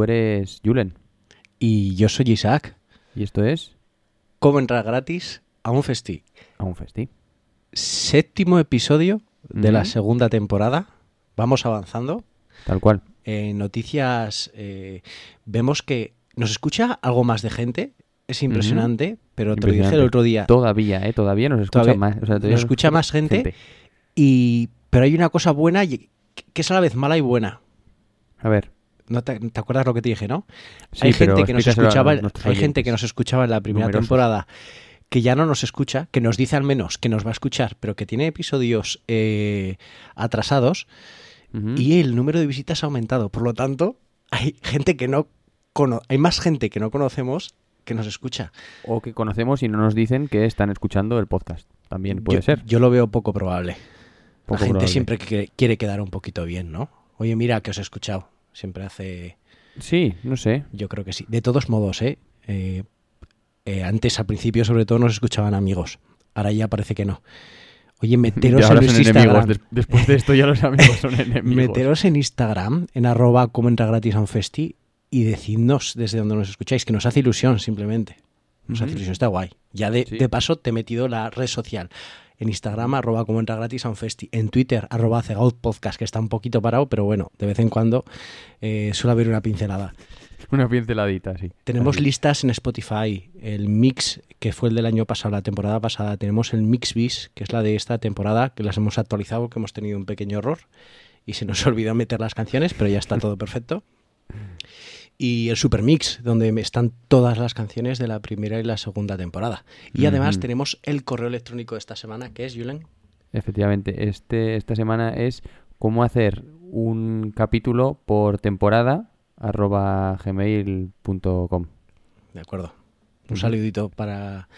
Tú eres Julen Y yo soy Isaac. y esto es ¿Cómo entrar gratis a un festi? a un festi. Séptimo episodio de la segunda temporada. Vamos avanzando. Tal cual. En noticias eh, vemos que nos escucha algo más de gente. Es impresionante, pero te lo dije el Impresionante. otro día. Todavía, ¿eh? Todavía nos escucha Todavía más. o sea, todavía nos escucha más gente. Y, pero hay una cosa buena y, que es a la vez mala y buena. A ver. ¿No te, te acuerdas lo que te dije, no? Sí, hay gente que nos escuchaba, hay gente que nos escuchaba en la primera Numerosos. temporada que ya no nos escucha, que nos dice al menos que nos va a escuchar, pero que tiene episodios eh, atrasados y el número de visitas ha aumentado. Por lo tanto, hay gente que no cono- hay más gente que no conocemos que nos escucha. O que conocemos y no nos dicen que están escuchando el podcast. También puede yo, ser. Yo lo veo poco probable. Poco la gente probable. siempre que- quiere quedar un poquito bien, ¿no? Oye, mira que os he escuchado. Siempre hace Sí, no sé. Yo creo que sí. De todos modos, ¿eh? Eh, eh, antes, al principio, sobre todo, nos escuchaban amigos. Ahora ya parece que no. Oye, meteros en son Instagram. enemigos. Des- después de esto ya los amigos son enemigos. Meteros en Instagram, en arroba como entra gratis a un festi, y decidnos desde donde nos escucháis, que nos hace ilusión, simplemente. Nos hace ilusión, está guay. Ya de, Sí. de paso te he metido la red social. En Instagram, arroba como entra gratis a un festi. En Twitter, arroba podcast, que está un poquito parado, pero bueno, de vez en cuando eh, suele haber una pincelada. Una pinceladita, sí. Tenemos Así. listas en Spotify. El mix, que fue el del año pasado, la temporada pasada. Tenemos el Mix Bis, que es la de esta temporada, que las hemos actualizado, que hemos tenido un pequeño error. Y se nos olvidó meter las canciones, pero ya está todo perfecto. Y el Super Mix, donde están todas las canciones de la primera y la segunda temporada. Y además tenemos el correo electrónico de esta semana, que es, Julen. Efectivamente, este, esta semana es cómo hacer un capítulo por temporada arroba gmail.com De acuerdo. Un saludito para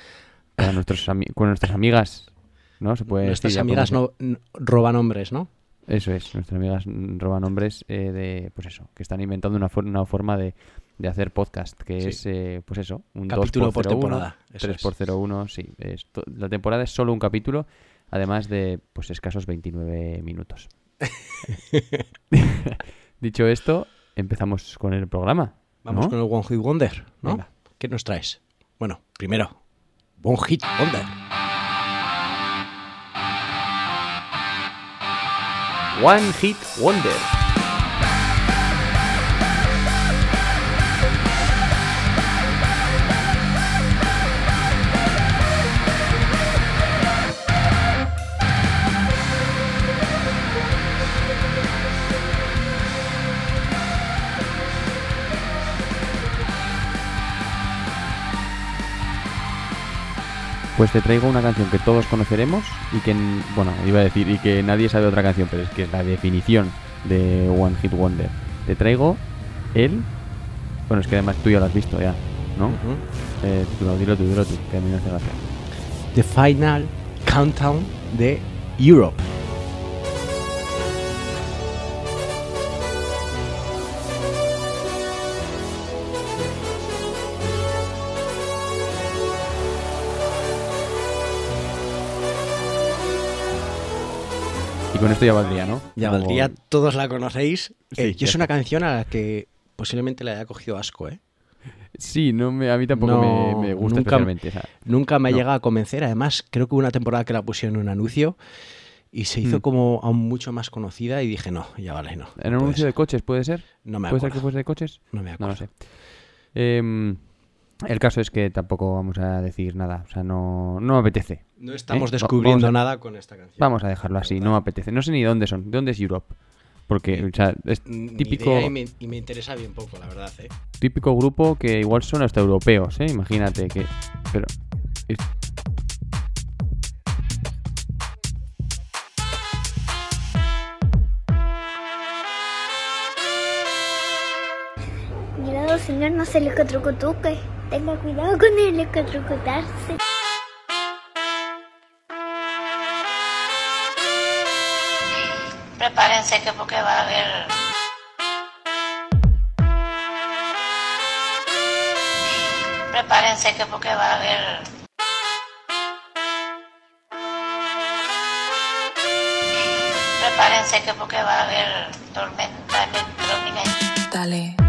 para nuestros con nuestras amigas, ¿no? Se puede nuestras decir, amigas no, roban hombres, ¿no? Eso es, nuestras amigas roban nombres eh, de, pues eso, que están inventando una, for- una forma de, de hacer podcast, que Sí. es, eh, pues eso, un Capítulo 2 por 01, temporada, eso 3 es. por 01, sí. es la temporada es solo un capítulo, además de, pues, escasos 29 minutos. Dicho esto, empezamos con el programa. Vamos ¿no? con el One Hit Wonder, ¿no? Venga. ¿Qué nos traes? Bueno, primero, One Hit Wonder. One Hit Wonder. Pues te traigo una canción que todos conoceremos y que, bueno, iba a decir, y que nadie sabe otra canción, pero es que es la definición de One Hit Wonder. Te traigo el... Bueno, es que además tú ya lo has visto ya, ¿no? Ujú. Eh, dilo, dilo tú, dilo tú, que a mí me hace gracia. The Final Countdown de Europe. Con esto ya valdría, ¿no? Ya Como- valdría, todos la conocéis. Sí, Eh, yo es una canción a la que posiblemente le haya cogido asco, ¿eh? Sí, no me, a mí tampoco No, me, me gusta nunca- especialmente. o sea, Nunca me ha No. llegado a convencer. Además, creo que hubo una temporada que la pusieron en un anuncio y se hizo Mm. como aún mucho más conocida y dije, no, ya vale, no. ¿En no un anuncio de coches puede ser? No me ¿Puede ser acuerdo. que fuese de coches? No me No acuerdo. lo sé. Em, El caso es que tampoco vamos a decir nada. O sea, no, no apetece. No estamos ¿Eh? Descubriendo a- nada con esta canción. Vamos a dejarlo así, no me apetece. No sé ni dónde son. ¿De dónde es Europe? Porque, o sea, es típico, idea y, me, y me interesa bien poco, la verdad, ¿eh? típico grupo que igual son hasta europeos, ¿eh? Imagínate que... Pero... es- señor, no se le electrocutuje. Tenga cuidado con el electrocutarse. Prepárense que porque va a haber... Prepárense que porque va a haber... Prepárense que porque va a haber tormenta electrónica. Dale.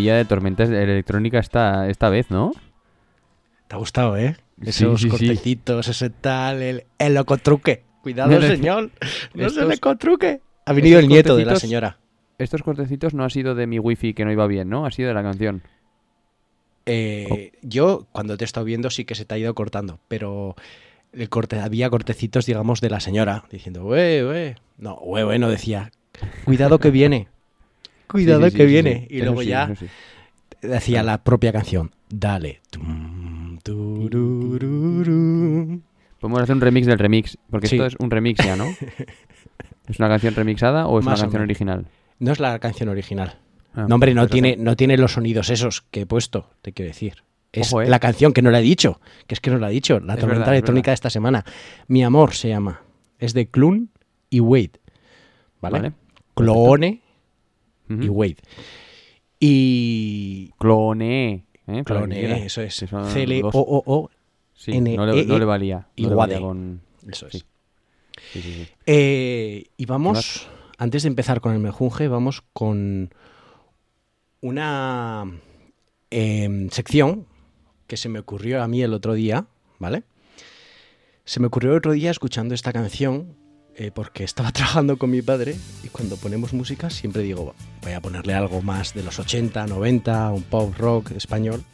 Maravilla de tormentas electrónica esta, esta vez, ¿no? ¿Te ha gustado, eh? Esos sí, sí. cortecitos, ese tal, el, el locotruque. Cuidado, señor. No se estos- le cotruque. Ha venido el nieto de la señora. Estos cortecitos no ha sido de mi wifi que no iba bien, ¿no? Ha sido de la canción. Eh, Yo, cuando te he estado viendo, sí que se te ha ido cortando, pero el corte, había cortecitos, digamos, de la señora, diciendo, wey, wey. No, wey, wey, no decía, cuidado que viene. Cuidado Sí, sí, que sí, viene. Y Eso luego ya decía la propia canción, dale. Podemos hacer un remix del remix, porque esto es un remix ya, ¿no? ¿Es una canción remixada o es Más una canción original? No es la canción original. Ah, No, hombre, no pues tiene, no tiene los sonidos esos que he puesto, te quiero decir. Es Ojo, eh. la canción que no la he dicho, que es que no la he dicho, la Es tormenta verdad, es electrónica de esta semana. Mi amor se llama. Es de Clun y Wade. ¿Vale? Vale. Y Wade. Y. Clone. ¿eh? Clone, eso es. Que son dos- C-L-O-O-O. Sí, N, no, le, E, no E le valía. y no le valía Wade. con... Eso es. Sí. Sí, sí, sí. Eh, y vamos, antes de empezar con el mejunje, vamos con una em, sección que se me ocurrió a mí el otro día, ¿vale? Se me ocurrió el otro día escuchando esta canción eh, porque estaba trabajando con mi padre y cuando ponemos música siempre digo, voy a ponerle algo más de los 80, 90, un pop rock español.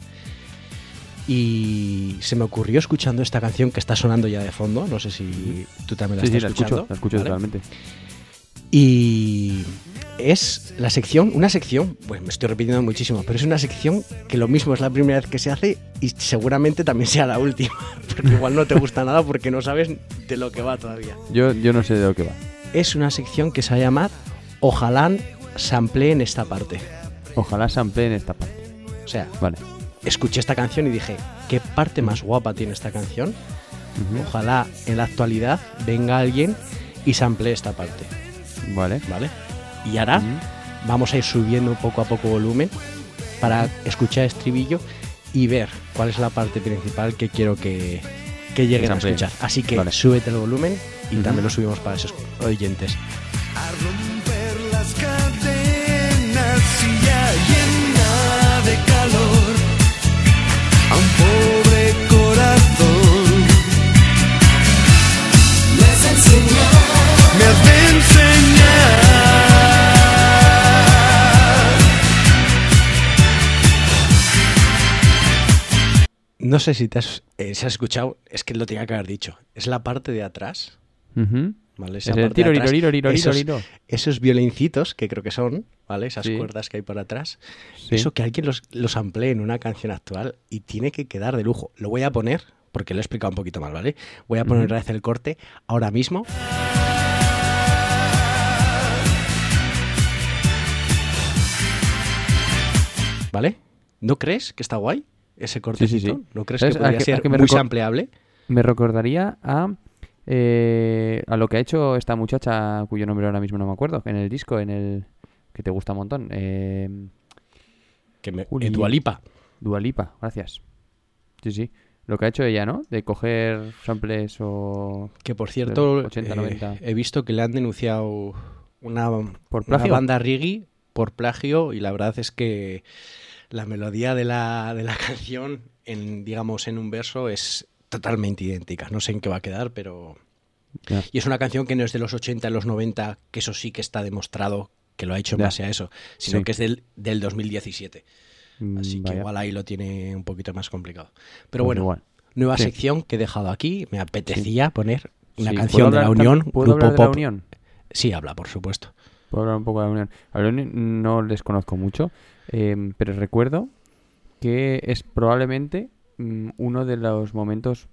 Y se me ocurrió escuchando esta canción que está sonando ya de fondo, no sé si tú también la Sí, sí, estás la escuchando. escucho, la escucho ¿vale? totalmente. Y es la sección, una sección, pues me estoy repitiendo muchísimo, pero es una sección que lo mismo es la primera vez que se hace y seguramente también sea la última, porque igual no te gusta nada porque no sabes de lo que va todavía. Yo, yo no sé de lo que va. Es una sección que se va a llamar Ojalá sample en esta parte. Ojalá sample en esta parte. O sea, Vale. escuché esta canción y dije, ¿qué parte más guapa tiene esta canción? Ojalá en la actualidad venga alguien y sample esta parte, Vale. ¿vale? Y ahora vamos a ir subiendo poco a poco volumen para escuchar estribillo y ver cuál es la parte principal que quiero que, que lleguen a escuchar. Así que Vale. súbete el volumen y también lo subimos para esos oyentes. a romper las cadenas y ya llena de calor a un pobre corazón. No sé si te has, eh, si has escuchado, es que lo tenía que haber dicho. Es la parte de atrás. ¿vale? Es Esa parte de atrás, esos, esos violincitos, que creo que son, ¿vale? Esas Sí. cuerdas que hay por atrás. Sí. Eso que alguien los, los amplee en una canción actual y tiene que quedar de lujo. Lo voy a poner, porque lo he explicado un poquito mal, ¿vale? Voy a poner otra vez el corte ahora mismo. ¿Vale? ¿No crees que está guay ese cortecito? sí, sí. ¿No crees ¿Sabes? que A podría a ser que me muy sampleable? Me recordaría a, eh, a lo que ha hecho esta muchacha, cuyo nombre ahora mismo no me acuerdo, en el disco, en el que te gusta un montón. Eh, Que me, Uli. eh, Dua Lipa. Dualipa, gracias. Sí, sí. Lo que ha hecho ella, ¿no? De coger samples o... Que por cierto, 80, eh, 90. he visto que le han denunciado una, ¿Por una plagio? banda reggae por plagio y la verdad es que la melodía de la, de la canción, en, digamos, en un verso es totalmente idéntica. No sé en qué va a quedar, pero... Y es una canción que no es de los 80 y los 90, que eso sí que está demostrado que lo ha hecho en base a eso, sino Sí. que es del, del 2017. Mm, Así que vaya. igual ahí lo tiene un poquito más complicado. Pero Pues bueno, nueva Sí. sección que he dejado aquí. Me apetecía poner una canción ¿puedo de la Unión. ¿Puedo grupo hablar de la pop. Unión? Sí, habla, por supuesto. Puedo hablar un poco de la Unión. A la Unión no les conozco mucho, eh, pero recuerdo que es probablemente mm, uno de los momentos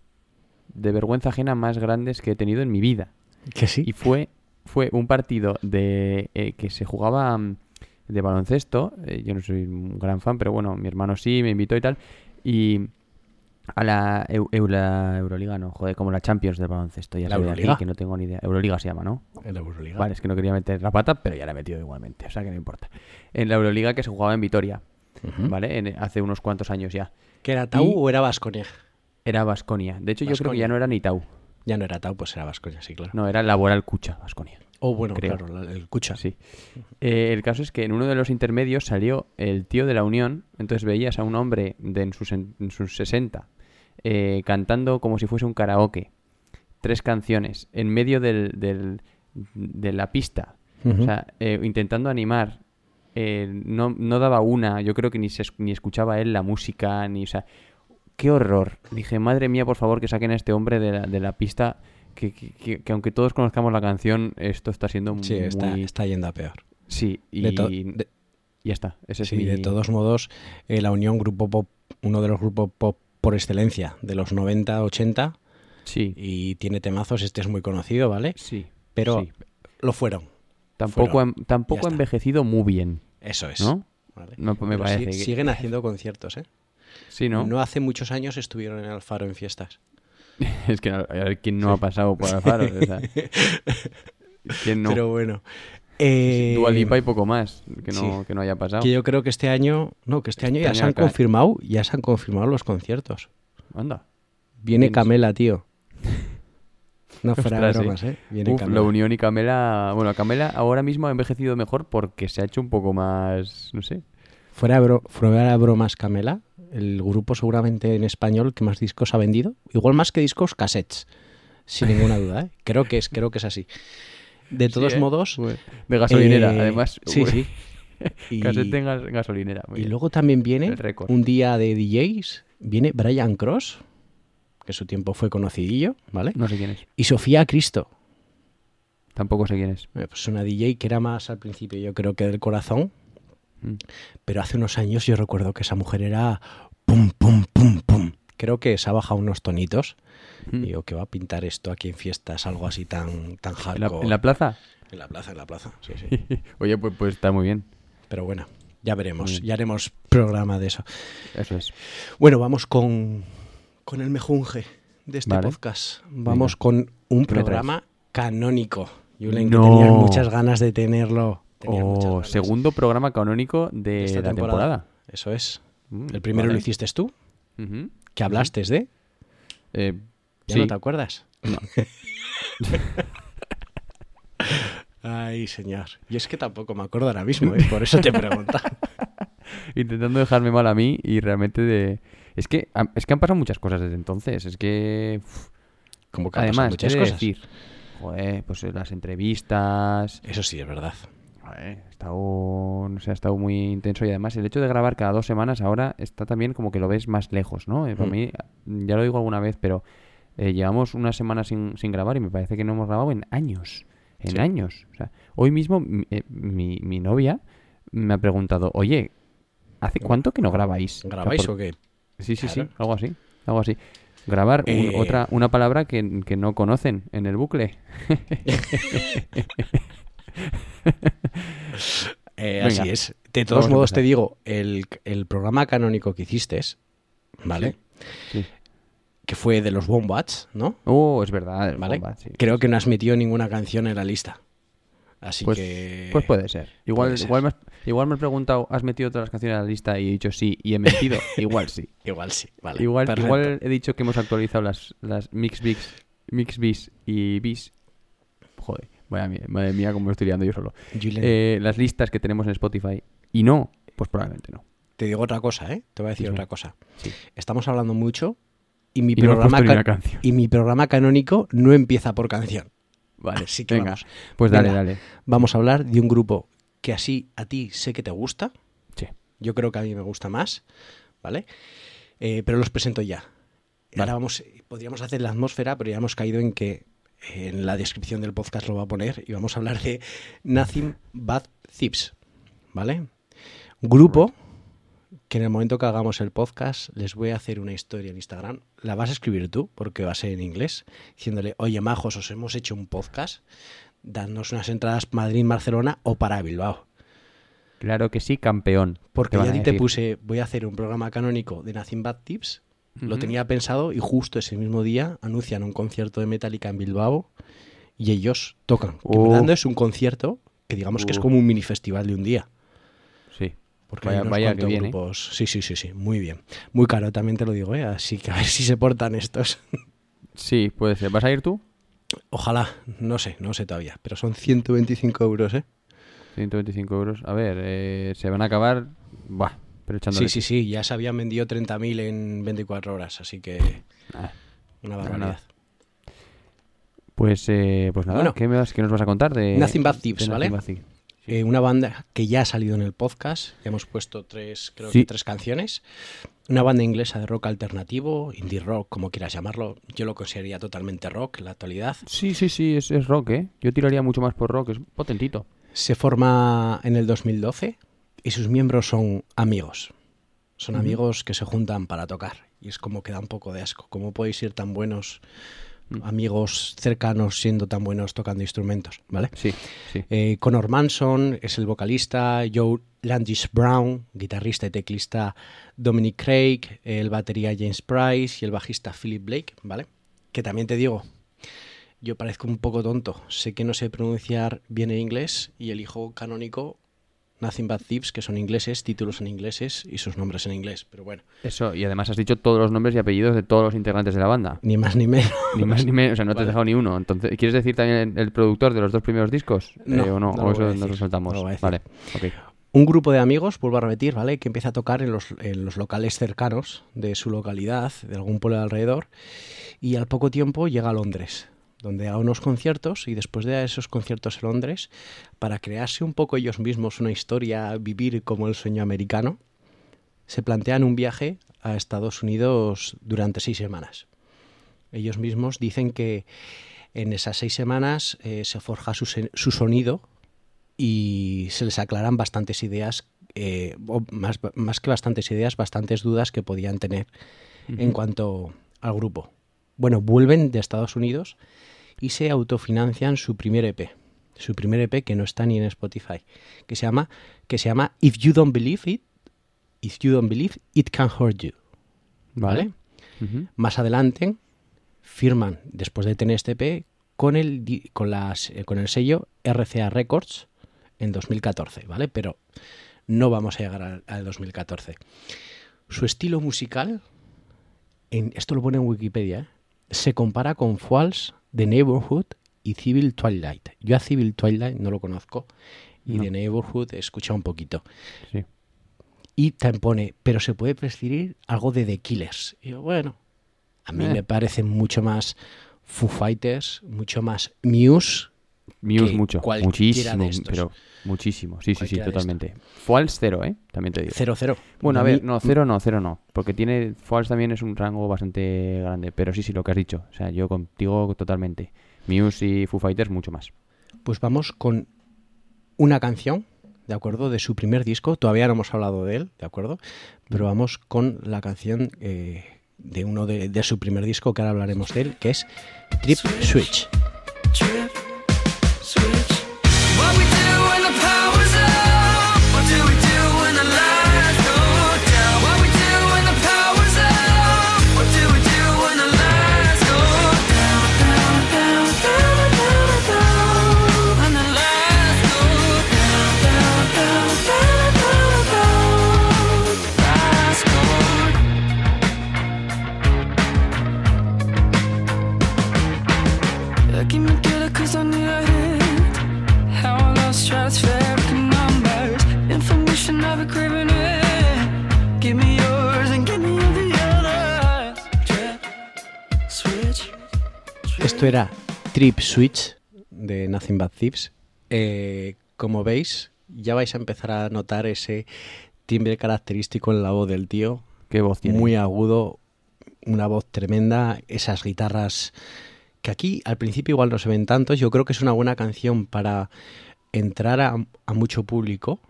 de vergüenza ajena más grandes que he tenido en mi vida. Que sí. Y fue, fue un partido de eh, que se jugaba mm, de baloncesto. eh, yo no soy un gran fan, pero bueno, mi hermano sí, me invitó y tal. Y a la, Eu- Eu- la Euroliga, no, joder, como la Champions del baloncesto. Ya ¿La sabía aquí Euroliga? que no tengo ni idea. Euroliga se llama, ¿no? En la Euroliga. Vale, es que no quería meter la pata, pero ya la he metido igualmente, o sea que no importa. En la Euroliga que se jugaba en Vitoria. ¿vale? En- hace unos cuantos años ya. ¿Que era Tau Y- o era Vasconia? Era Vasconia. De hecho, yo creo que ya no era ni Tau. Ya no era Tau, pues era Vasconia, sí, claro. No, era Laboral Cucha, Vasconia. O bueno, creo. claro, la- el Cucha. Sí. Eh, el caso es que en uno de los intermedios salió el tío de la Unión, entonces veías a un hombre de en sus, en sus 60 eh, cantando como si fuese un karaoke. Tres canciones en medio del, del- de la pista. O sea, eh, intentando animar. no, no daba una, yo creo que ni, se, ni escuchaba él la música, ni, o sea, qué horror. Dije, madre mía, por favor, que saquen a este hombre de la, de la pista, que, que- que- que aunque todos conozcamos la canción, esto está siendo Sí, está, muy... está yendo a peor. Sí, y De to- de- ya está. Ese es sí, mi- de todos modos, eh, la Unión, grupo pop, uno de los grupos pop por excelencia de los 90, 80, Sí, y tiene temazos, este es muy conocido, ¿vale? sí. Pero sí. lo fueron, Tampoco, fueron. ha- tampoco ha está. envejecido muy bien, eso es. ¿no? ¿vale? No, me parece que- siguen haciendo conciertos, ¿eh? Sí, ¿no? No hace muchos años estuvieron en Alfaro en fiestas. Es que a ver quién no ha pasado por Alfaro. o sea, ¿Quién no? Pero bueno. Eh, Dua Lipa y poco más que no, sí. que no haya pasado. que yo creo que este año, no, que este año Este ya año se han acá- confirmado, ya se han confirmado los conciertos. Anda. Viene. Camela, tío. No fuera Ostras, sí. bromas, ¿eh? Viene Uf, Camela. la Unión y Camela. Bueno, Camela ahora mismo ha envejecido mejor porque se ha hecho un poco más. No sé. Fuera, bro- fuera bromas, Camela, el grupo seguramente en español que más discos ha vendido, igual más que discos cassettes, sin ninguna duda, ¿eh? Creo que es, creo que es así. De todos Sí, ¿eh? modos, De gasolinera, eh, además. Sí, sí. Y, Casete en gas- gasolinera. muy y bien. luego también viene un día de DJs, viene Brian Cross, que su tiempo fue conocidillo, ¿vale? No sé quién es. Y Sofía Cristo, Tampoco sé quién es. eh, pues una DJ que era más al principio, yo creo que del corazón, Mm. pero hace unos años yo recuerdo que esa mujer era pum, pum, pum, pum. Creo que se ha bajado unos tonitos. Mm. Digo, que va a pintar esto aquí en fiestas, algo así tan, tan ¿En la, hardcore. en la plaza? En la plaza, en la plaza, sí, sí. Oye, pues, pues está muy bien. Pero bueno, ya veremos, ya haremos programa de eso. Eso es. Bueno, vamos con, con el mejunje de este Vale. podcast. Vamos Venga. con un ¿Qué me programa canónico. Julen, que No. tenías muchas ganas de tenerlo. Muchas Oh, segundo programa canónico de, esta la temporada. temporada. Eso es. Mm, El primero vale. lo hiciste tú, Ujú. que hablaste de. Eh, ¿Ya sí. no te acuerdas? Ay, señor. Y es que tampoco me acuerdo ahora mismo, ¿eh? por eso te pregunto. Intentando dejarme mal a mí y realmente de... Es que, es que han pasado muchas cosas desde entonces. Es que... Como que Además, muchas cosas. decir, joder, pues las entrevistas, Eso sí, es verdad. Joder, ha estado, no sé, ha estado muy intenso y además el hecho de grabar cada dos semanas ahora está también como que lo ves más lejos, ¿no? Eh, Para Mm. mí, ya lo digo alguna vez, pero eh, llevamos una semana sin, sin grabar y me parece que no hemos grabado en años, en Sí. años. O sea, hoy mismo mi, eh, mi- mi novia me ha preguntado, oye, ¿hace cuánto que no grabáis? O sea, ¿Grabáis por- o qué? Sí, sí, Claro. sí, algo así, algo así. Grabar un- Eh, otra una palabra que, que no conocen en el bucle. Eh, así es. De todos modos, te digo, el, el programa canónico que hiciste, ¿vale? Sí. Que fue de los Wombats, ¿no? Oh, es verdad. ¿Vale? Sí. Creo que no has metido ninguna canción en la lista. Así Pues, que. pues puede ser. Igual, puede ser. igual me has- Igual me he preguntado, ¿has metido todas las canciones a la lista? Y he dicho sí, y he mentido. igual sí. Igual sí, vale. Igual, perfecto. igual he dicho que hemos actualizado las, las Mix Mix Bis y Bis. Joder, vaya mía, madre mía, cómo estoy liando yo solo. Eh, las listas que tenemos en Spotify. Y no, pues probablemente no. te digo otra cosa, ¿eh? Te voy a decir otra cosa. Sí. Estamos hablando mucho y mi, Y programa, y mi programa canónico no empieza por canción. Vale, Así que venga. vamos. Pues dale, Venga. dale. Vamos a hablar de un grupo que así a ti sé que te gusta. Sí. Yo creo que a mí me gusta más, ¿vale? Eh, pero los presento ya. Vale. Ahora vamos, podríamos hacer la atmósfera, pero ya hemos caído en que en la descripción del podcast lo va a poner y vamos a hablar de Nothing But Thieves, ¿vale? Grupo que en el momento que hagamos el podcast les voy a hacer una historia en Instagram. La vas a escribir tú, porque va a ser en inglés, diciéndole, oye, majos, os hemos hecho un podcast, dadnos unas entradas Madrid-Barcelona o para Bilbao. Claro que sí, campeón. Porque ya a ti te puse, voy a hacer un programa canónico de Nothing Bad Tips. Lo tenía pensado y justo ese mismo día anuncian un concierto de Metallica en Bilbao y ellos tocan. Que Oh. es un concierto que digamos que es como un mini festival de un día. Sí. Porque Vaya- hay unos vaya que ¿eh? grupos. Sí, sí, sí, sí, muy bien. Muy caro también te lo digo, ¿eh? Así que a ver si se portan estos. Sí, puede ser. ¿Vas a ir tú? Ojalá, no sé, no sé todavía, pero son 125 euros, ¿eh? 125 euros. A ver, eh, se van a acabar. Buah, pero. Sí, sí, sí, ya se habían vendido 30.000 en 24 horas, así que Ah, una barbaridad. Pues, eh, pues nada, Bueno. ¿qué, me vas- qué nos vas a contar de Nothing Thieves, Nothing ¿vale? Thieves? Eh, una banda que ya ha salido en el podcast, ya hemos puesto tres, creo Sí. que tres canciones. Una banda inglesa de rock alternativo, indie rock, como quieras llamarlo. Yo lo consideraría totalmente rock en la actualidad. Sí, sí, sí, es, es rock, ¿eh? Yo tiraría mucho más por rock, es potentito. Se forma en el 2012 y sus miembros son amigos. Son amigos que se juntan para tocar. Y es como que da un poco de asco. ¿Cómo podéis ser tan buenos Mm. amigos cercanos siendo tan buenos tocando instrumentos? ¿Vale? Sí, sí. Eh, Connor Manson es el vocalista, Joe Landis Brown, guitarrista y teclista Dominic Craig, el batería James Price y el bajista Philip Blake, ¿vale? Que también te digo, yo parezco un poco tonto, sé que no sé pronunciar bien el inglés y el hijo canónico Nothing But Thieves, que son ingleses, títulos en ingleses y sus nombres en inglés, pero bueno, Eso, y además has dicho todos los nombres y apellidos de todos los integrantes de la banda. ni más ni menos. Ni más ni menos, o sea, no te Vale. has dejado ni uno. Entonces, ¿quieres decir también el productor de los dos primeros discos? No, Eh, ¿O no? no lo ¿O eso nos lo saltamos? no lo vale. Un grupo de amigos, vuelvo a repetir, ¿vale? Que empieza a tocar en los, en los locales cercanos de su localidad, de algún pueblo de alrededor, y al poco tiempo llega a Londres, donde da unos conciertos, y después de esos conciertos en Londres, para crearse un poco ellos mismos una historia, vivir como el sueño americano, se plantean un viaje a Estados Unidos durante seis semanas. Ellos mismos dicen que en esas seis semanas eh, se forja su, su sonido y se les aclaran bastantes ideas, eh, o más, más que bastantes ideas, bastantes dudas que podían tener en cuanto al grupo. Bueno, vuelven de Estados Unidos y se autofinancian su primer EP. Su primer EP que no está ni en Spotify, que se llama, que se llama If You Don't Believe It, If You Don't Believe It Can Hurt You. ¿Vale? Más adelante firman, después de tener este EP, con el, con las, eh, con el sello RCA Records en 2014, ¿vale? Pero no vamos a llegar al, al 2014. Su estilo musical, en, esto lo pone en Wikipedia, ¿eh? se compara con Falls, The Neighborhood y Civil Twilight. Yo a Civil Twilight no lo conozco y No. The Neighborhood he escuchado un poquito. Sí. Y también pone, pero se puede prescribir algo de The Killers. Y yo, bueno, a mí Eh. me parece mucho más Foo Fighters, mucho más Muse. Muse que mucho, muchísimo, pero muchísimo. Sí, sí, sí, totalmente. False cero, ¿eh? También te digo. Cero, cero. Bueno, a ver, no, cero no, cero no. Porque tiene. False también es un rango bastante grande. Pero sí, sí, lo que has dicho. O sea, yo contigo totalmente. Muse y Foo Fighters mucho más. Pues vamos con una canción, ¿de acuerdo? De su primer disco. Todavía no hemos hablado de él, ¿de acuerdo? Pero vamos con la canción eh, de uno de, de su primer disco, que ahora hablaremos de él, que es Trip Switch. Switch. Esto era Trip Switch de Nothing But Thieves. Eh, como veis, ya vais a empezar a notar ese timbre característico en la voz del tío. ¿Qué voz tiene? Muy agudo, una voz tremenda, esas guitarras que aquí al principio igual no se ven tantos. Yo creo que es una buena canción para entrar a, a mucho público,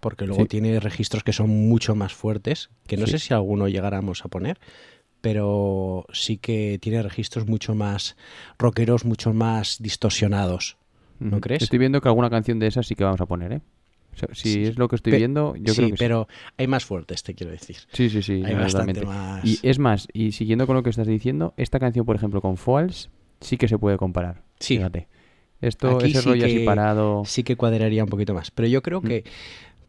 porque luego Sí. tiene registros que son mucho más fuertes, que no Sí. sé si alguno llegáramos a poner, pero sí que tiene registros mucho más rockeros, mucho más distorsionados. ¿No Ujú. crees? Estoy viendo que alguna canción de esas sí que vamos a poner, ¿eh? O sea, si Sí. es lo que estoy viendo, yo sí, creo que pero hay más fuertes, te quiero decir. sí. Sí, sí, sí, hay bastante más. Y es más, y siguiendo con lo que estás diciendo, esta canción, por ejemplo, con Foals, sí que se puede comparar. Sí. Fíjate. Esto, Aquí ese sí rollo así que- parado. sí que cuadraría un poquito más. Pero yo creo Mm. que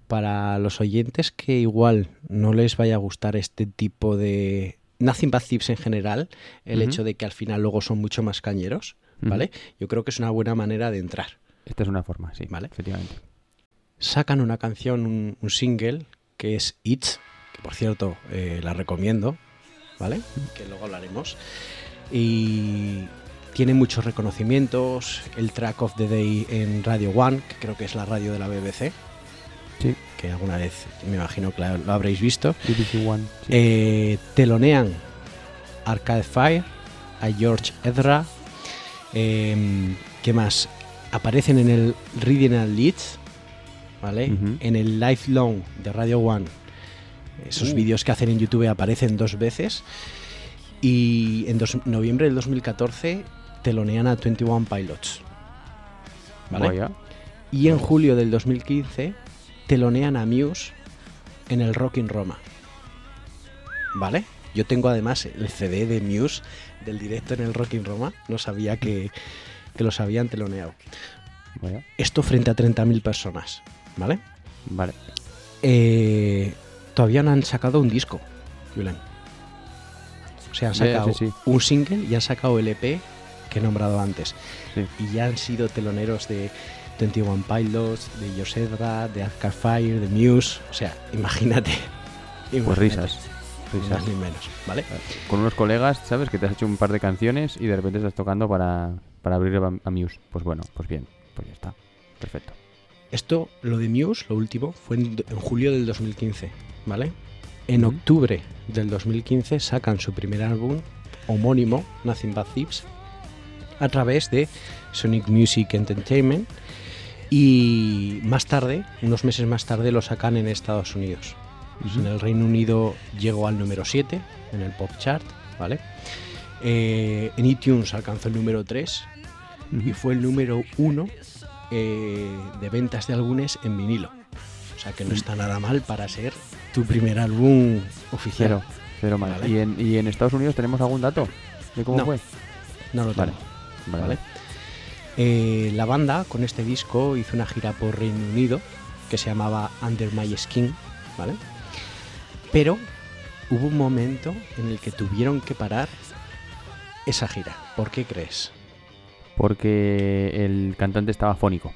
para los oyentes que igual no les vaya a gustar este tipo de Nothing But Thieves en general, el hecho de que al final luego son mucho más cañeros. ¿vale? Yo creo que es una buena manera de entrar. Esta es una forma, sí, Vale. efectivamente. Sacan una canción, un, un single, que es It's, que por cierto eh, la recomiendo, ¿vale? Que luego hablaremos. Y tiene muchos reconocimientos, el track of the day en Radio One, que creo que es la radio de la BBC, que alguna vez me imagino que lo habréis visto. One. sí. Eh, telonean Arcade Fire, a George Ezra. eh, ¿Qué más? Aparecen en el Regional Leeds, ¿vale? En el Lifelong de Radio One. Esos Uh. vídeos que hacen en YouTube aparecen dos veces. Y en dos- noviembre del 2014 telonean a 21 Pilots. ¿Vale? Vaya. Y en julio del 2015 telonean a Muse en el Rock in Roma. ¿Vale? Yo tengo además el CD de Muse del directo en el Rock in Roma. No sabía que, que los habían teloneado. Esto frente a 30.000 personas. ¿Vale? Vale. Eh, todavía no han sacado un disco, Julen. O sea, han sacado sí, sí. un single y han sacado el EP que he nombrado antes. Y ya han sido teloneros de 21 Pilots, de Yosedra, de Arcade Fire, de Muse. O sea, imagínate. Pues risas. Risas. Más ni menos, ¿vale? Con unos colegas, ¿sabes? Que te has hecho un par de canciones y de repente estás tocando para, para abrir a, a Muse. Pues bueno, pues bien. Pues ya está. Perfecto. Esto, lo de Muse, lo último, fue en, en julio del 2015, ¿vale? En octubre del 2015 sacan su primer álbum homónimo, Nothing But Thieves, a través de Sonic Music Entertainment y más tarde, unos meses más tarde, lo sacan en Estados Unidos. En el Reino Unido llegó al número 7 en el Pop Chart, ¿vale? Eh, en iTunes alcanzó el número 3 y fue el número 1 de ventas de álbumes en vinilo. O sea que no está nada mal para ser tu primer álbum oficial. Cero. Cero mal. Vale. ¿Y, en, ¿Y en Estados Unidos tenemos algún dato de cómo No. fue? No lo Vale. tengo. Vale. ¿vale? Eh, la banda con este disco hizo una gira por Reino Unido que se llamaba Under My Skin, ¿vale? Pero hubo un momento en el que tuvieron que parar esa gira. ¿Por qué crees? Porque el cantante estaba fónico.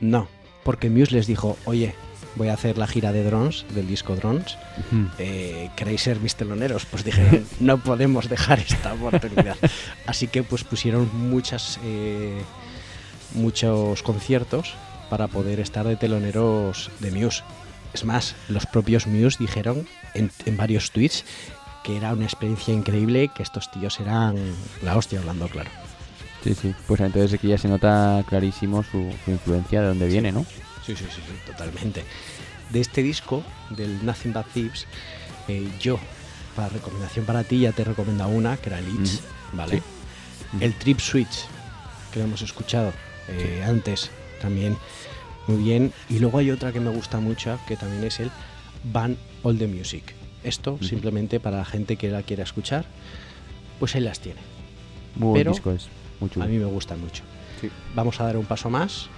No, porque Muse les dijo, oye, voy a hacer la gira de Drones, del disco Drones, eh, ¿queréis ser mis teloneros? Pues dije, no podemos dejar esta oportunidad. Así que pues pusieron muchas, eh, muchos conciertos para poder estar de teloneros de Muse. Es más, los propios Muse dijeron en, en varios tweets que era una experiencia increíble, que estos tíos eran la hostia hablando claro. Sí, sí. Pues entonces aquí ya se nota clarísimo su, su influencia de dónde viene, ¿no? Sí, sí, sí, sí, totalmente. De este disco, del Nothing But Thieves, eh, yo, para recomendación para ti, ya te recomiendo una, que era Leeds, ¿vale? Sí. Ujú. El Trip Switch, que lo hemos escuchado eh, antes, también muy bien. Y luego hay otra que me gusta mucho, que también es el Ban All the Music. Esto, simplemente para la gente que la quiera escuchar, pues ahí las tiene. Muy Pero disco es. Muy chulo. A mí me gustan mucho. Sí. Vamos a dar un paso más,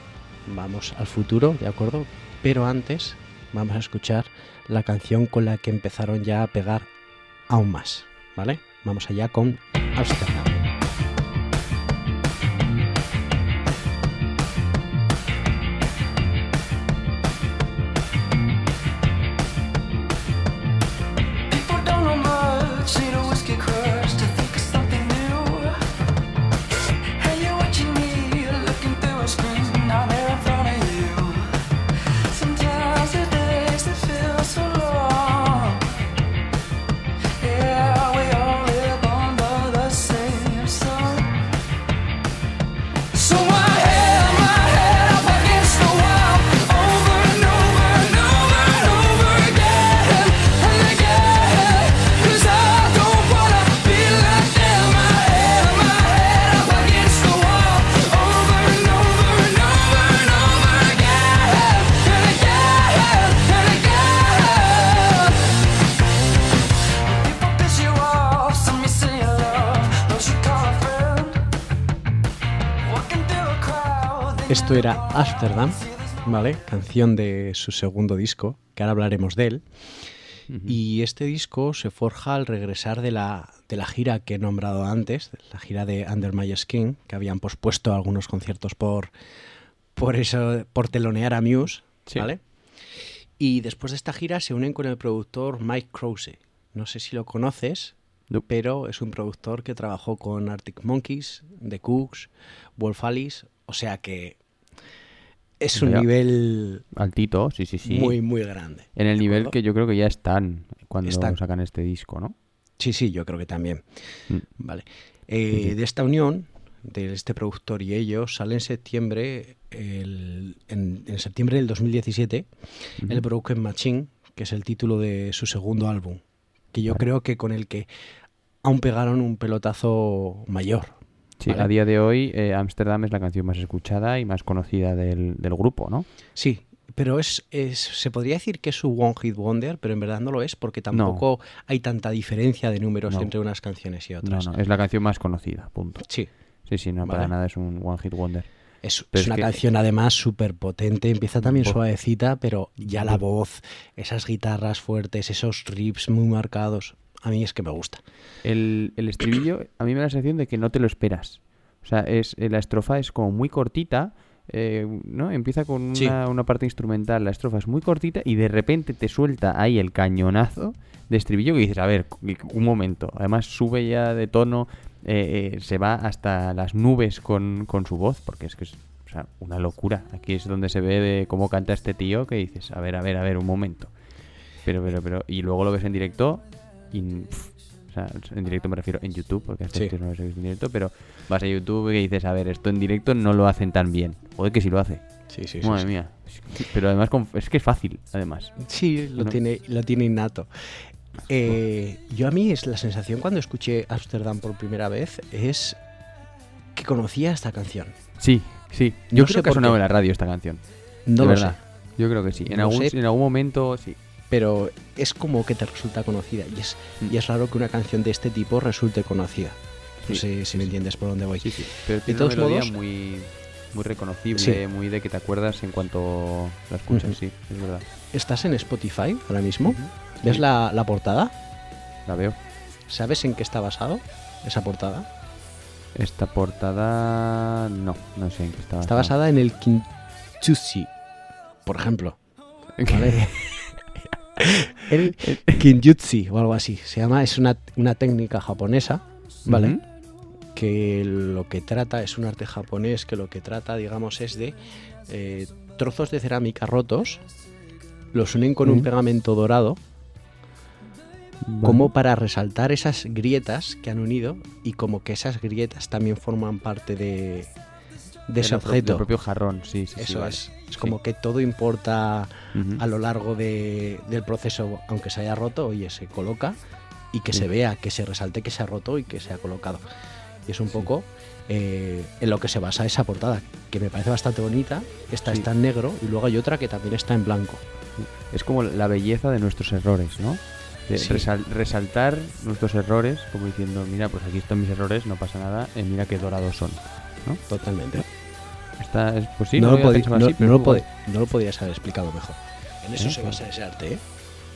vamos al futuro, ¿de acuerdo? Pero antes vamos a escuchar la canción con la que empezaron ya a pegar aún más, ¿vale? Vamos allá con Amsterdam. Amsterdam, ¿vale? Canción de su segundo disco, que ahora hablaremos de él. Y este disco se forja al regresar de la, de la gira que he nombrado antes, la gira de Under My Skin, que habían pospuesto algunos conciertos por, por, eso, por telonear a Muse, Sí. ¿vale? Y después de esta gira se unen con el productor Mike Krause. No sé si lo conoces, No. pero es un productor que trabajó con Arctic Monkeys, The Cooks, Wolf Alice, o sea que es un Ya. nivel Altito, sí, sí, sí. muy, muy grande. en el ¿de nivel acuerdo? que yo creo que ya están cuando Están. sacan este disco, ¿no? Sí, sí, yo creo que también. Mm. Vale. Eh, De esta unión, de este productor y ellos, sale en septiembre, el- en, en septiembre del 2017, el Broken Machine, que es el título de su segundo álbum, que yo Vale. creo que con el que aún pegaron un pelotazo mayor. Sí, ¿vale? a día de hoy eh, Amsterdam es la canción más escuchada y más conocida del, del grupo, ¿no? Sí, pero es, es- se podría decir que es su One Hit Wonder, pero en verdad no lo es porque tampoco hay tanta diferencia de números No. entre unas canciones y No, otras. no, es la canción más conocida, punto. Sí, Sí, sí, no, para nada es un One Hit Wonder. Es, una que- canción además súper potente, empieza también suavecita, pero ya la voz, esas guitarras fuertes, esos riffs muy marcados, a mí es que me gusta. El, el estribillo, a mí me da la sensación de que no te lo esperas. O sea, es, la estrofa es como muy cortita, eh, ¿no? Empieza con una, Sí. una parte instrumental, la estrofa es muy cortita y de repente te suelta ahí el cañonazo de estribillo que dices, a ver, un momento. Además sube ya de tono, eh, eh, se va hasta las nubes con, con su voz, porque es que es o sea, una locura. Aquí es donde se ve de cómo canta este tío que dices, a ver, a ver, a ver, un momento. Pero, pero, pero, y luego lo ves en directo y... pff, o sea, en directo me refiero en YouTube, porque hasta Sí. este no lo en directo, pero vas a YouTube y dices, a ver, esto en directo no lo hacen tan bien. Joder que sí lo hace. Sí, sí, Madre mía. Pero además es que es fácil, además. Sí, lo, No. tiene, lo tiene innato. Eh, yo a mí es la sensación cuando escuché Amsterdam por primera vez es que conocía esta canción. Sí, sí. Yo No creo que ha sonado en la radio esta canción. No de lo verdad. sé, Yo creo que sí. En, No algún, sé. en algún momento, sí. Pero es como que te resulta conocida y es, Mm. y es raro que una canción de este tipo resulte conocida. No Sí, sé si sí, me entiendes por dónde voy. Sí, sí. Pero tiene todos una melodía modos- muy, muy reconocible, muy de que te acuerdas en cuanto la escuchas, sí, es verdad. ¿Estás en Spotify ahora mismo? ¿Ves la, la portada? La veo. ¿Sabes en qué está basado esa portada? Esta portada. No, no sé en qué está Está basada en el Kinjutsu, por ejemplo. ¿vale? el Kinjutsu o algo así. Se llama, es una, una técnica japonesa, ¿vale? Que lo que trata, es un arte japonés que lo que trata, digamos, es de eh, trozos de cerámica rotos, los unen con un pegamento dorado, Vale. como para resaltar esas grietas que han unido y como que esas grietas también forman parte de, de ese El pro- objeto. El propio jarrón, sí, sí. sí, Eso vale. es. Es Sí. como que todo importa a lo largo de- del proceso, aunque se haya roto, oye, se coloca y que se vea, que se resalte que se ha roto y que se ha colocado. Y es un poco eh, en lo que se basa esa portada, que me parece bastante bonita. Esta Sí. está en negro y luego hay otra que también está en blanco. Es como la belleza de nuestros errores, ¿no? De Sí. resal- resaltar nuestros errores, como diciendo, mira, pues aquí están mis errores, no pasa nada, eh, mira qué dorados son. Totalmente. Está, es, pues sí, no, lo podí- no- así, pero no lo es guay. pod- no lo podías haber explicado mejor. En eso Eh, se basa ese arte, ¿eh?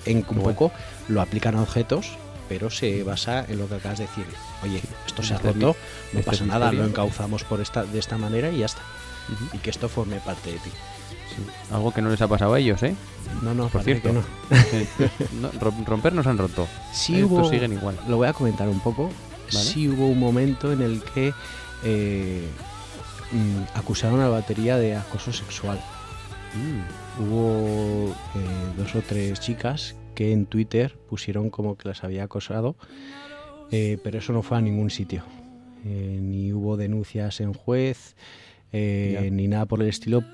En un poco lo aplican a objetos, pero se basa en lo que acabas de decir. Oye, esto se ha Esta es mi- roto, no esta es pasa nada, lo encauzamos por esta, de esta manera y ya está. Y que esto forme parte de ti. Sí. Algo que no les ha pasado a ellos, ¿eh? No, no, Por cierto. que no. No, rom- romper nos han roto. Sí Estos hubo, siguen igual. lo voy a comentar un poco. Vale. Sí hubo un momento en el que eh, mm, acusaron a la batería de acoso sexual. Mm. Hubo eh, dos o tres chicas que en Twitter pusieron como que las había acosado, eh, pero eso no fue a ningún sitio. Eh, ni hubo denuncias en juez, ni nada por el estilo.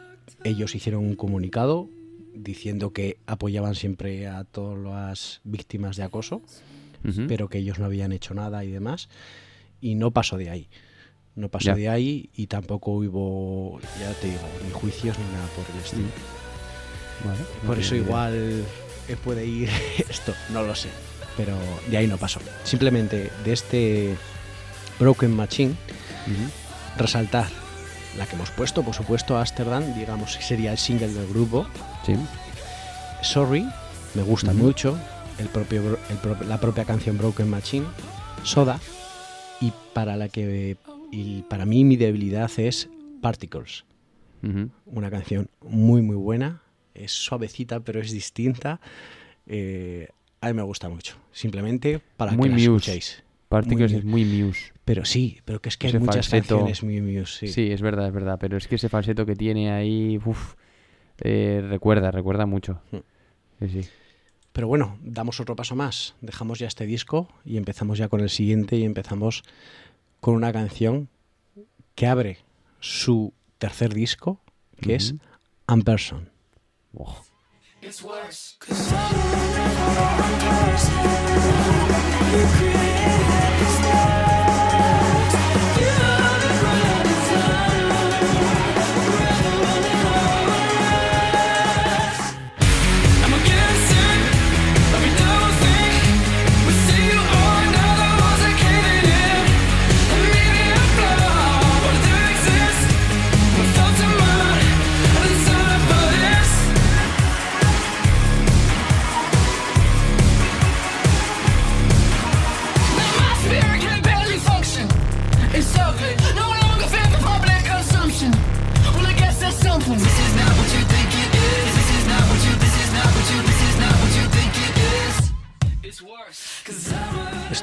Ellos hicieron un comunicado diciendo que apoyaban siempre a todas las víctimas de acoso, pero que ellos no habían hecho nada y demás. Y no pasó de ahí. No pasó Ya. de ahí y tampoco hubo, ya te digo, ni juicios ni nada por el estilo. Vale, no Por eso idea. igual eh, puede ir esto, no lo sé. Pero de ahí no pasó. Simplemente de este Broken Machine, resaltar la que hemos puesto, por supuesto, Amsterdam, digamos que sería el single del grupo. Sí. Sorry, me gusta mucho. El propio, bro- el pro- la propia canción Broken Machine. Soda. Y para la que y para mí mi debilidad es Particles. Una canción muy muy buena. Es suavecita, pero es distinta. Eh, a mí me gusta mucho. Simplemente para Muy que la Muse. escuchéis. Particles Muy es muy Muse. Pero sí, pero que es que Ese hay muchas falseto. canciones muy Muse. Sí. Sí. es verdad, es verdad. Pero es que ese falseto que tiene ahí, uf, eh, recuerda, recuerda mucho. Mm. Sí, sí. Pero bueno, damos otro paso más. Dejamos ya este disco y empezamos ya con el siguiente y empezamos con una canción que abre su tercer disco, que es. Amperson. I'm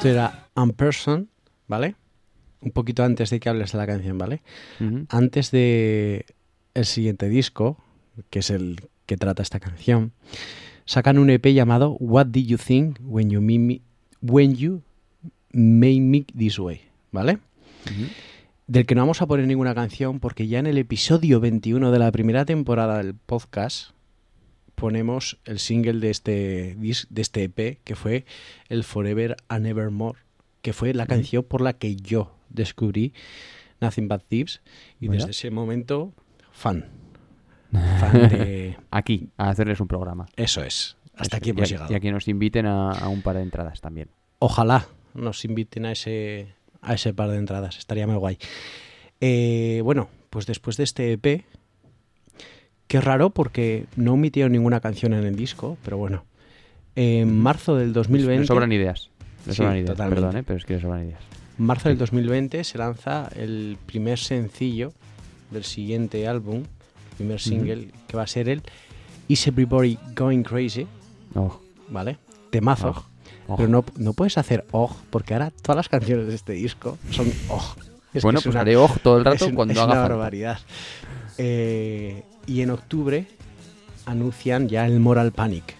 Esto era Amperson, ¿vale? Un poquito antes de que hables de la canción, ¿vale? Antes de el siguiente disco, que es el que trata esta canción, sacan un EP llamado What Did You Think When You Made Me, when you made me This Way, ¿vale? Del que no vamos a poner ninguna canción porque ya en el episodio 21 de la primera temporada del podcast ponemos el single de este, de este EP que fue el Forever and Evermore, que fue la canción por la que yo descubrí Nothing But Thieves y Mira. desde ese momento fan. Fan de... Aquí, a hacerles un programa. Eso es. Hasta Eso, aquí y hemos a- llegado. Y a que nos inviten a, a un par de entradas también. Ojalá nos inviten a ese, a ese par de entradas. Estaría muy guay. Eh, bueno, pues después de este EP, es raro porque no omitieron ninguna canción en el disco, pero bueno. En marzo del 2020, Le sobran ideas. Sí, sobran ideas, totalmente. perdón, ¿eh? pero es que le sobran ideas. marzo del 2020 se lanza el primer sencillo del siguiente álbum, el primer single, que va a ser el Is Everybody Going Crazy, Oh, ¿vale? Temazo. oh, oh. Pero no, no puedes hacer OG, porque ahora todas las canciones de este disco son OG. Es que bueno, es pues una- haré ojo todo el rato es cuando es haga una falta. barbaridad. Eh, y en octubre anuncian ya el Moral Panic,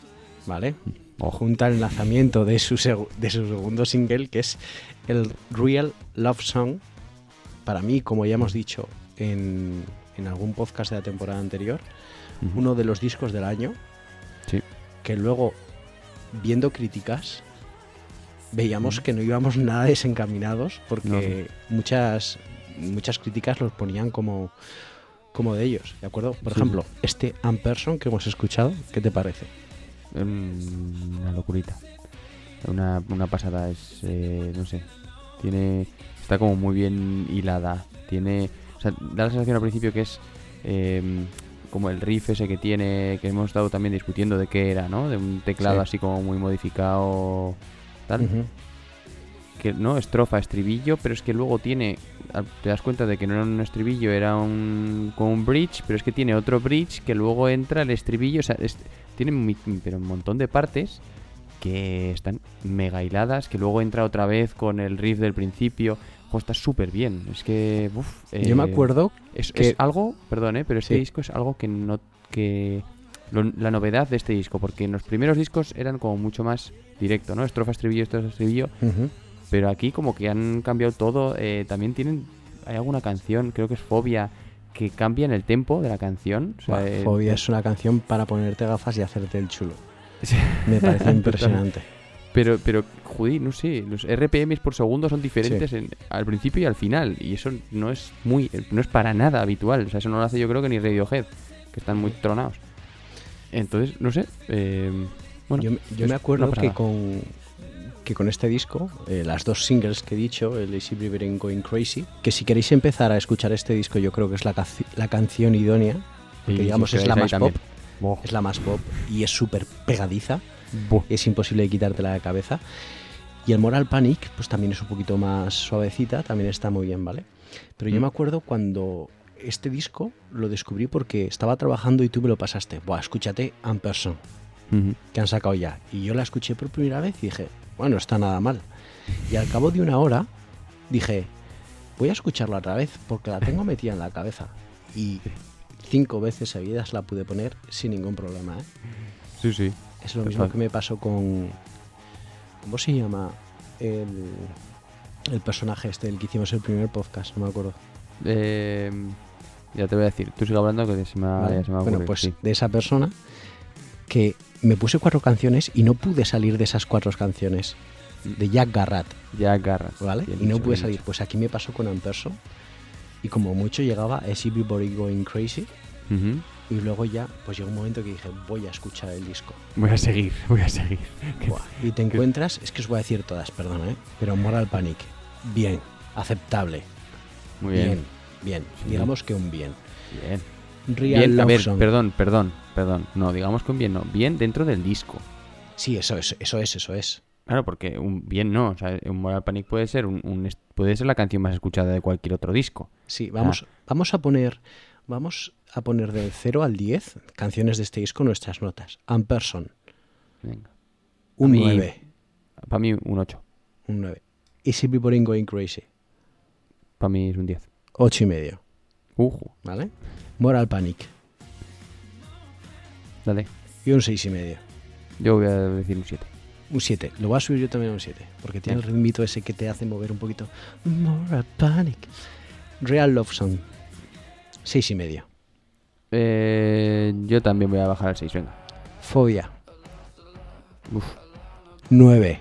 ¿vale? Ojo. Junta el lanzamiento de su, segu- de su segundo single, que es el Real Love Song. Para mí, como ya hemos dicho en, en algún podcast de la temporada anterior, uno de los discos del año Sí. que luego, viendo críticas, veíamos que no íbamos nada desencaminados porque muchas, muchas críticas los ponían como, como de ellos, ¿de acuerdo? Por Sí. ejemplo, este Amperson que hemos escuchado, ¿qué te parece? Mm, Una locurita. Una, una pasada. Es, eh, no sé. Tiene. Está como muy bien hilada. Tiene. O sea, da la sensación al principio que es. em, como el riff ese que tiene. Que hemos estado también discutiendo de qué era, ¿no? De un teclado Sí. así como muy modificado. Tal. Que no estrofa, estribillo, pero es que luego tiene, ah, te das cuenta de que no era un estribillo, era un como un bridge, pero es que tiene otro bridge que luego entra el estribillo, o sea, es- tiene pero un montón de partes que están mega hiladas, que luego entra otra vez con el riff del principio, jo, está súper bien, es que, uf, Yo me eh, acuerdo es, que- es algo, perdón, eh, pero este Sí. disco es algo que no que lo- la novedad de este disco, porque en los primeros discos eran como mucho más directo, ¿no? Estrofa, estribillo, estrofa, estribillo, Ujú. Pero aquí como que han cambiado todo. eh, también tienen... Hay alguna canción, creo que es Fobia, que cambia en el tempo de la canción. O sea, Buah, eh, Fobia es una canción para ponerte gafas y hacerte el chulo. Sí. Me parece impresionante. Pero, pero, joder, no sé, los RPMs por segundo son diferentes en- al principio y al final. Y eso no es muy, no es para nada habitual. O sea, eso no lo hace yo creo que ni Radiohead, que están muy tronados. Entonces, no sé. eh, bueno, yo me- yo es me acuerdo que con, que con este disco, eh, las dos singles que he dicho, el Easy Breather and Going Crazy, que si queréis empezar a escuchar este disco, yo creo que es la, la canción idónea, porque Y digamos es la más pop, es la más pop y es súper pegadiza, es imposible de quitártela de cabeza. Y el Moral Panic, pues también es un poquito más suavecita, también está muy bien, ¿vale? Pero yo Mm. me acuerdo cuando este disco lo descubrí porque estaba trabajando y tú me lo pasaste. Buah, escúchate Amperson Ujú. que han sacado ya. Y yo la escuché por primera vez y dije, bueno, no está nada mal. Y al cabo de una hora dije, voy a escucharla otra vez porque la tengo metida en la cabeza. Y cinco veces seguidas la pude poner sin ningún problema. ¿eh? Sí, sí. Es lo mismo que me pasó con... ¿Cómo se llama? El, el personaje este, el que hicimos el primer podcast, no me acuerdo. Eh, ya te voy a decir. Tú sigue hablando que se me, ha- bueno, pues sí. de esa persona que me puse cuatro canciones y no pude salir de esas cuatro canciones. De Jack Garrat. Ya agarras. ¿vale? Y no pude salir. Pues aquí me pasó con Amperson. Y como mucho llegaba a Is Everybody Going Crazy. Y luego ya, pues llegó un momento que dije, voy a escuchar el disco. Voy a seguir, voy a seguir. Buah, Y te encuentras, es que os voy a decir todas, perdona, ¿eh? Pero Moral Panic, bien, aceptable, Muy bien. bien, bien. Sí. Digamos que un bien. Bien. Real Bien, a ver, perdón, perdón, perdón. No, digamos que un bien no. Bien dentro del disco. Sí, eso es, eso es, eso es. Claro, porque un bien no. O sea, un Moral Panic puede ser un, puede ser la canción más escuchada de cualquier otro disco. Sí, vamos, Ah. vamos a poner, vamos a poner del 0 al 10 canciones de este disco nuestras notas. Amperson, Venga. un mí- 9, Para mí un 8. un 9. Is Everybody Going Crazy, Para mí es un 10. 8 y medio. Ujú. ¿vale? Moral Panic Dale. y un seis y medio. Yo voy a decir un 7. Un 7. Lo voy a subir yo también a un 7. Porque tiene el Bien. ritmito ese que te hace mover un poquito. Moral Panic. Real Love Song. Seis y medio. Eh, yo también voy a bajar al 6, venga. Fobia. Uf. 9.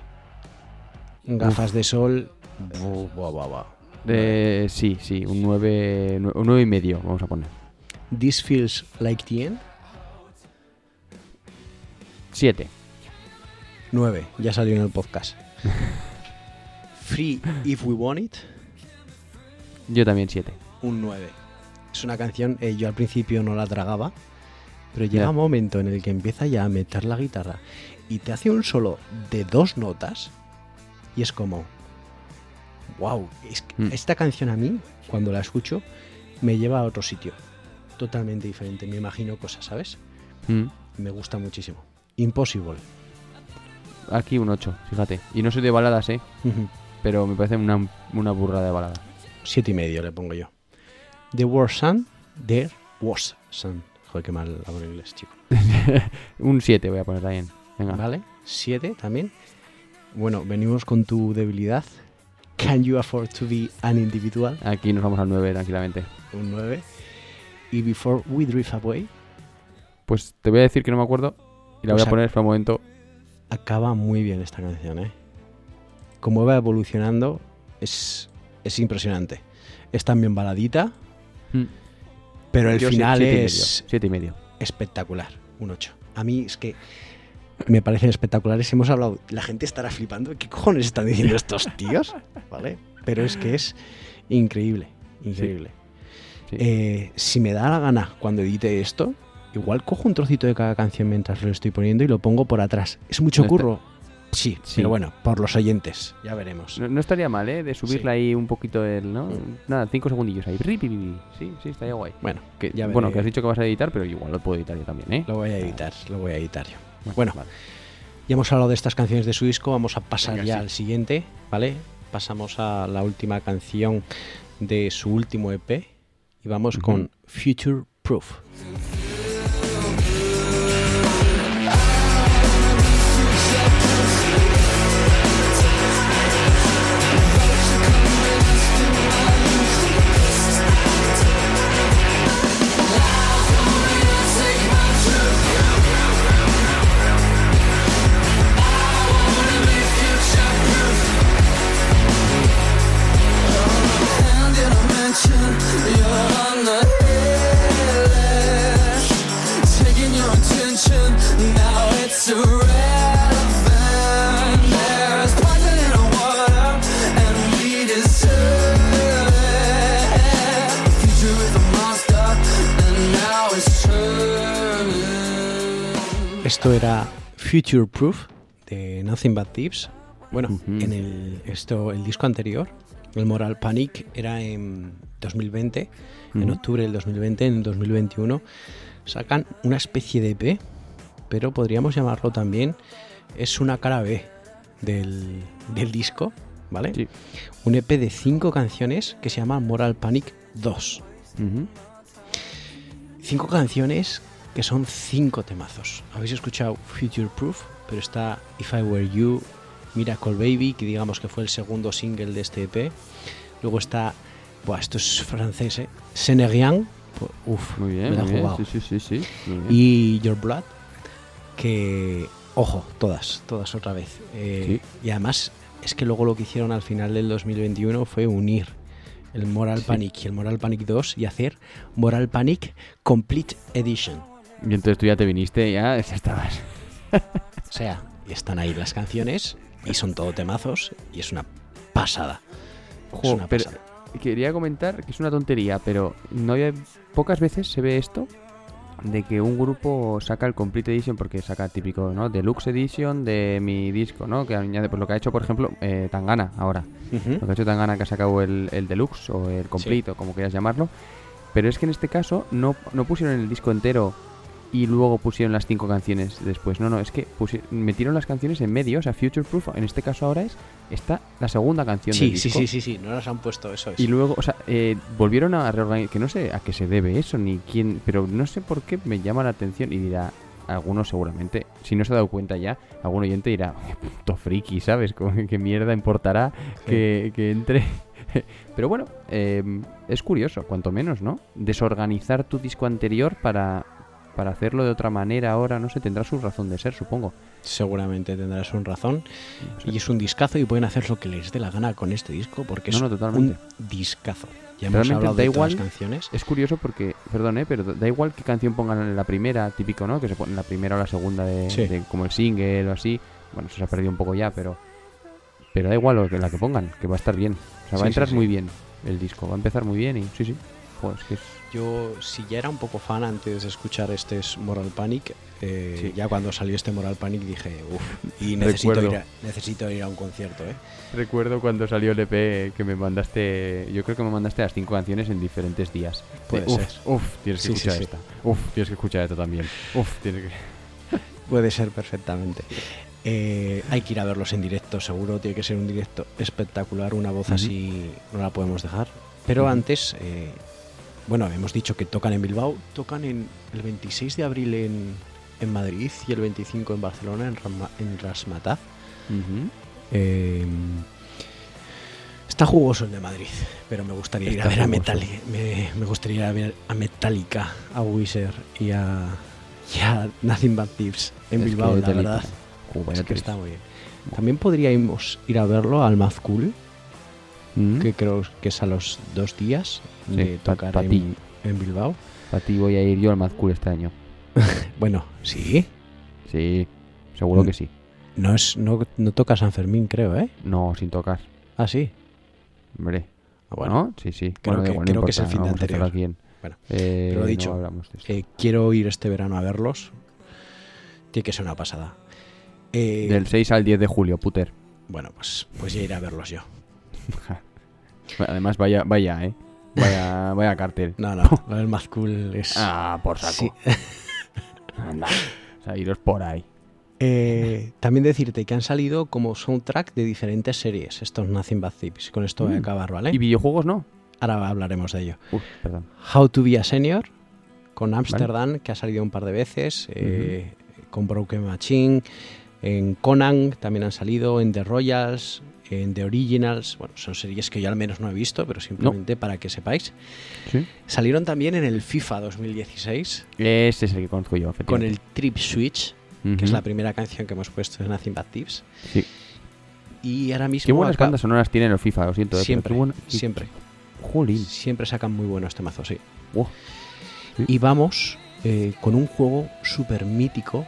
Gafas de sol. Bu- buah, buah, buah. Eh, sí, sí, un 9, un 9 y medio vamos a poner. This feels like the end. 7. 9. Ya salió en el podcast. Free If We Want It. Yo también 7. un 9. Es una canción, eh, yo al principio no la tragaba, pero llega un momento en el que empieza ya a meter la guitarra y te hace un solo de dos notas y es como, wow, es que Mm. esta canción a mí, cuando la escucho, me lleva a otro sitio, totalmente diferente, me imagino cosas, ¿sabes? Mm. Me gusta muchísimo. Impossible. Aquí un 8, fíjate. Y no soy de baladas, ¿eh? Pero me parece una, una burrada de balada. Siete y medio le pongo yo. The Worst Sun, There Was Sun. Joder, qué mal hablo inglés, chico. un 7 voy a poner también. Venga. ¿Vale? 7 también. Bueno, venimos con tu debilidad. Can you afford to be an individual? Aquí nos vamos al 9 tranquilamente. Un 9. Y Before We Drift Away Pues te voy a decir que no me acuerdo. Y la voy a a- poner para un momento. acaba muy bien esta canción, ¿eh? Como va evolucionando, es, es impresionante. Es también baladita, Mm. pero el Yo final siete y medio, es siete y medio. espectacular. Un 8. A mí es que me parecen espectaculares. Hemos hablado, la gente estará flipando. ¿Qué cojones están diciendo estos tíos? ¿Vale? Pero es que es increíble, increíble. Sí. Eh, si me da la gana cuando edite esto, igual cojo un trocito de cada canción mientras lo estoy poniendo y lo pongo por atrás. Es mucho curro. Sí, Sí. pero bueno, por los oyentes, ya veremos. No, no estaría mal, ¿eh? De subirle ahí un poquito el, ¿no? Mm. Nada, cinco segundillos ahí. Sí, sí, estaría guay. Bueno, Que, ya bueno, que has dicho que vas a editar, pero igual lo puedo editar yo también, ¿eh? lo voy a editar, lo voy a editar yo. Bueno, vale. Ya hemos hablado de estas canciones de su disco, vamos a pasar Venga, ya sí. al siguiente, ¿vale? Pasamos a la última canción de su último EP y vamos con Future Proof. Esto era Future Proof de Nothing But Thieves. Bueno, en el, esto, el disco anterior, el Moral Panic, era en 2020, en octubre del 2020, en el 2021. Sacan una especie de EP, pero podríamos llamarlo también, es una cara B del, del disco, ¿vale? Sí. Un EP de cinco canciones que se llama Moral Panic 2. Ujú. Cinco canciones que son cinco temazos. Habéis escuchado Future Proof, pero está If I Were You, Miracle Baby, que digamos que fue el segundo single de este EP. Luego está, buah, esto es francés, ¿eh? Senerian, uff, Muy bien, me la muy he bien. jugado. Sí, sí, sí, sí. Muy bien. Y Your Blood, que, ojo, todas, todas otra vez. Eh, Y además es que luego lo que hicieron al final del 2021 fue unir el Moral. Panic y el Moral Panic 2 y hacer Moral Panic Complete Edition. Y entonces tú ya te viniste, ya, ya estabas. O sea, están ahí las canciones y son todo temazos y es una pasada. Es una pero pasada. quería comentar que es una tontería, pero no había, pocas veces se ve esto de que un grupo saca el Complete Edition porque saca típico, ¿no? Deluxe Edition de mi disco, ¿no? Que añade, pues lo que ha hecho, por ejemplo, eh, Tangana ahora. Lo que ha hecho Tangana que ha sacado el, el Deluxe o el Complete o como quieras llamarlo. Pero es que en este caso no, no pusieron el disco entero y luego pusieron las cinco canciones después. No, no, es que metieron las canciones en medio. O sea, Future Proof en este caso ahora es está la segunda canción del Sí, sí, disco. sí, sí, sí, no las han puesto, eso es. Y luego, o sea, eh, volvieron a reorganizar, que no sé a qué se debe eso, ni quién, pero no sé por qué me llama la atención y dirá, algunos seguramente, si no se ha dado cuenta ya, algún oyente dirá, "Qué puto friki, ¿sabes? ¿Qué mierda importará que, que entre? pero bueno, eh, es curioso, cuanto menos, ¿no? Desorganizar tu disco anterior para, para hacerlo de otra manera ahora, no sé, tendrá su razón de ser, supongo. Seguramente tendrás un razón. Y es un discazo y pueden hacer lo que les dé la gana con este disco porque No, es no, totalmente. un discazo. Ya hemos Realmente hablado da de todas igual- las canciones. Es curioso porque, perdón, ¿eh? pero da igual qué canción pongan en la primera, típico, ¿no? Que se pone en la primera o la segunda de, Sí. de- como el single o así. Bueno, eso se ha perdido un poco ya, pero pero da igual lo que la que pongan, que va a estar bien. O sea, va Sí, a entrar muy bien el disco, va a empezar muy bien y sí, sí. Joder, es que es... Yo, si ya era un poco fan antes de escuchar este es Moral Panic, eh, Sí. ya cuando salió este Moral Panic dije, uff, y necesito ir, a, necesito ir a un concierto, ¿eh? Recuerdo cuando salió el EP que me mandaste, yo creo que me mandaste las cinco canciones en diferentes días. Puede uf, ser. Uf, tienes que Sí, escuchar sí. esta. Uf, tienes que escuchar esta también. Uf, tienes que... Puede ser perfectamente. Eh, hay que ir a verlos en directo, seguro. Tiene que ser un directo espectacular. Una voz así no la podemos dejar. Pero antes, eh, bueno, hemos dicho que tocan en Bilbao. Tocan en el 26 de abril en, en Madrid y el 25 en Barcelona, en, Rama- en Rasmataz. Eh, está jugoso el de Madrid, pero me gustaría ir a ver a. Metallica. Me, me gustaría ir a ver a Metallica, a Wizard y a, y a Nothing But Thieves en Es Bilbao, la verdad. Joder, Es que está muy bien. También podríamos ir a verlo al Mazcool, Mm. que creo que es a los dos días Sí, de tocar pa' en, Bilbao. Para ti voy a ir yo al Mad Cool este año. Bueno, sí. Sí, seguro Mm. que sí. No, es, no, no toca San Fermín, creo, ¿eh? No, sin tocar. Ah, sí. Hombre. Ah, bueno, ¿No? Sí, sí. Creo Bueno, que- igual, creo que es el fin de anterior. aquí en- Bueno, Eh, lo dicho. hablamos de esto. eh, quiero ir este verano a verlos. Tiene que ser una pasada. Eh, Del 6 al 10 de julio, puter. Bueno, pues, pues ya iré a verlos yo. Además, vaya, vaya, ¿eh? Vaya, vaya cartel. No, no, lo del Mazcool es... Ah, por saco. Sí. Anda. O sea, iros por ahí. Eh, también decirte que han salido como soundtrack de diferentes series, estos Nothing But Thieves. Con esto voy a Mm. acabar, ¿vale? ¿Y videojuegos no? Ahora hablaremos de ello. Uf, perdón. How to be a Senior, con Amsterdam, que ha salido un par de veces, eh, con Broken Machine, en Conan también han salido, en The Royals, en The Originals. Bueno, son series que yo al menos no he visto, pero simplemente para que sepáis. Sí. Salieron también en el FIFA 2016 Ese es el que conozco yo, con el. Trip Switch, que es la primera canción que hemos puesto en Nothing But Thieves. Sí. Y ahora mismo. Qué buenas acá- bandas sonoras tienen los FIFA, lo siento. eh, Siempre, buena- siempre. Jolín. Siempre sacan muy buenos temazos, sí. Sí. Y vamos eh, con un juego súper mítico,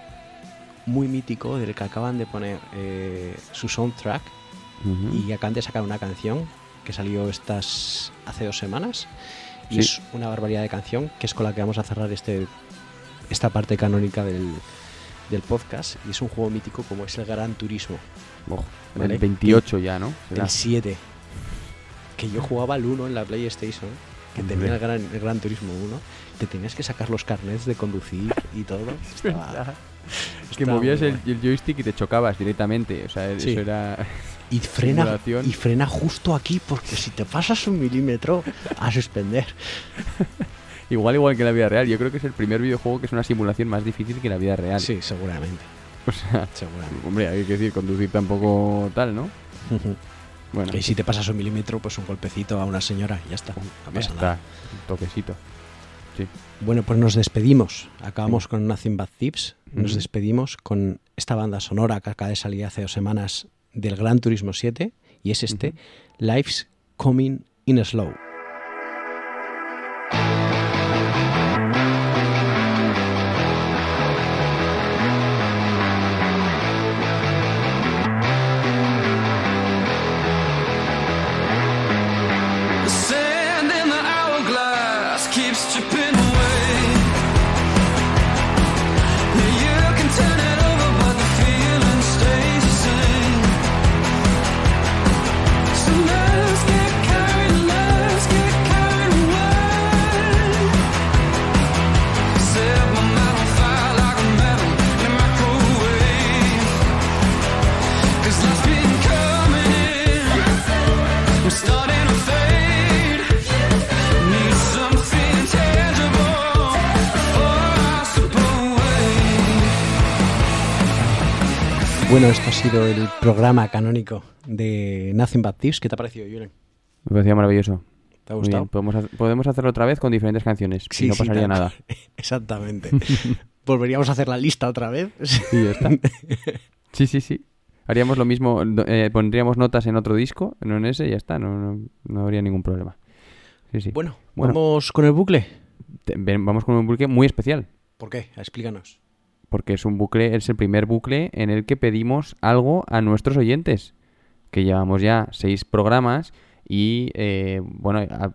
muy mítico, del que acaban de poner eh, su soundtrack Ujú. y acaban de sacar una canción que salió estas hace dos semanas. Y Sí. es una barbaridad de canción que es con la que vamos a cerrar este esta parte canónica del, del podcast y es un juego mítico como es el Gran Turismo, Vale. El 28 ya, ¿no? Será. el 7. Que yo jugaba al 1 en la PlayStation, que Hombre. tenía el Gran, el Gran Turismo 1, que tenías que sacar los carnets de conducir y todo. Estaba- Es que movías el, joystick y te chocabas directamente. O sea, Sí. eso era. Y frena, y frena justo aquí, porque si te pasas un milímetro, a suspender. Igual, igual que en la vida real. Yo creo que es el primer videojuego que es una simulación más difícil que la vida real. Sí, seguramente. O sea, seguramente. hombre, hay que decir, conducir tampoco tal, ¿no? Bueno, Y si te pasas un milímetro, pues un golpecito a una señora y ya está. No pasa está. nada. Un toquecito. Sí. Bueno, pues nos despedimos. Acabamos con Nothing But Thieves. Nos despedimos con esta banda sonora que acaba de salir hace dos semanas del Gran Turismo 7 y es este Life's Coming in Slow. Sido el programa canónico de Nothing But Thieves. ¿Qué te ha parecido, Julen? Me parecía maravilloso. ¿Te ha gustado? bien. Podemos, ha- podemos hacerlo otra vez con diferentes canciones. y no pasaría nada. Exactamente. Volveríamos a hacer la lista otra vez. Y ya está. Sí, sí, sí. Haríamos lo mismo, eh, pondríamos notas en otro disco, no en ese, y ya está, no, no, no habría ningún problema. Sí, sí. Bueno, Bueno. vamos con el bucle. Te- ven- vamos con un bucle muy especial, ¿Por qué? Explícanos. Porque es un bucle, es el primer bucle en el que pedimos algo a nuestros oyentes, que llevamos ya seis programas y, eh, bueno, a-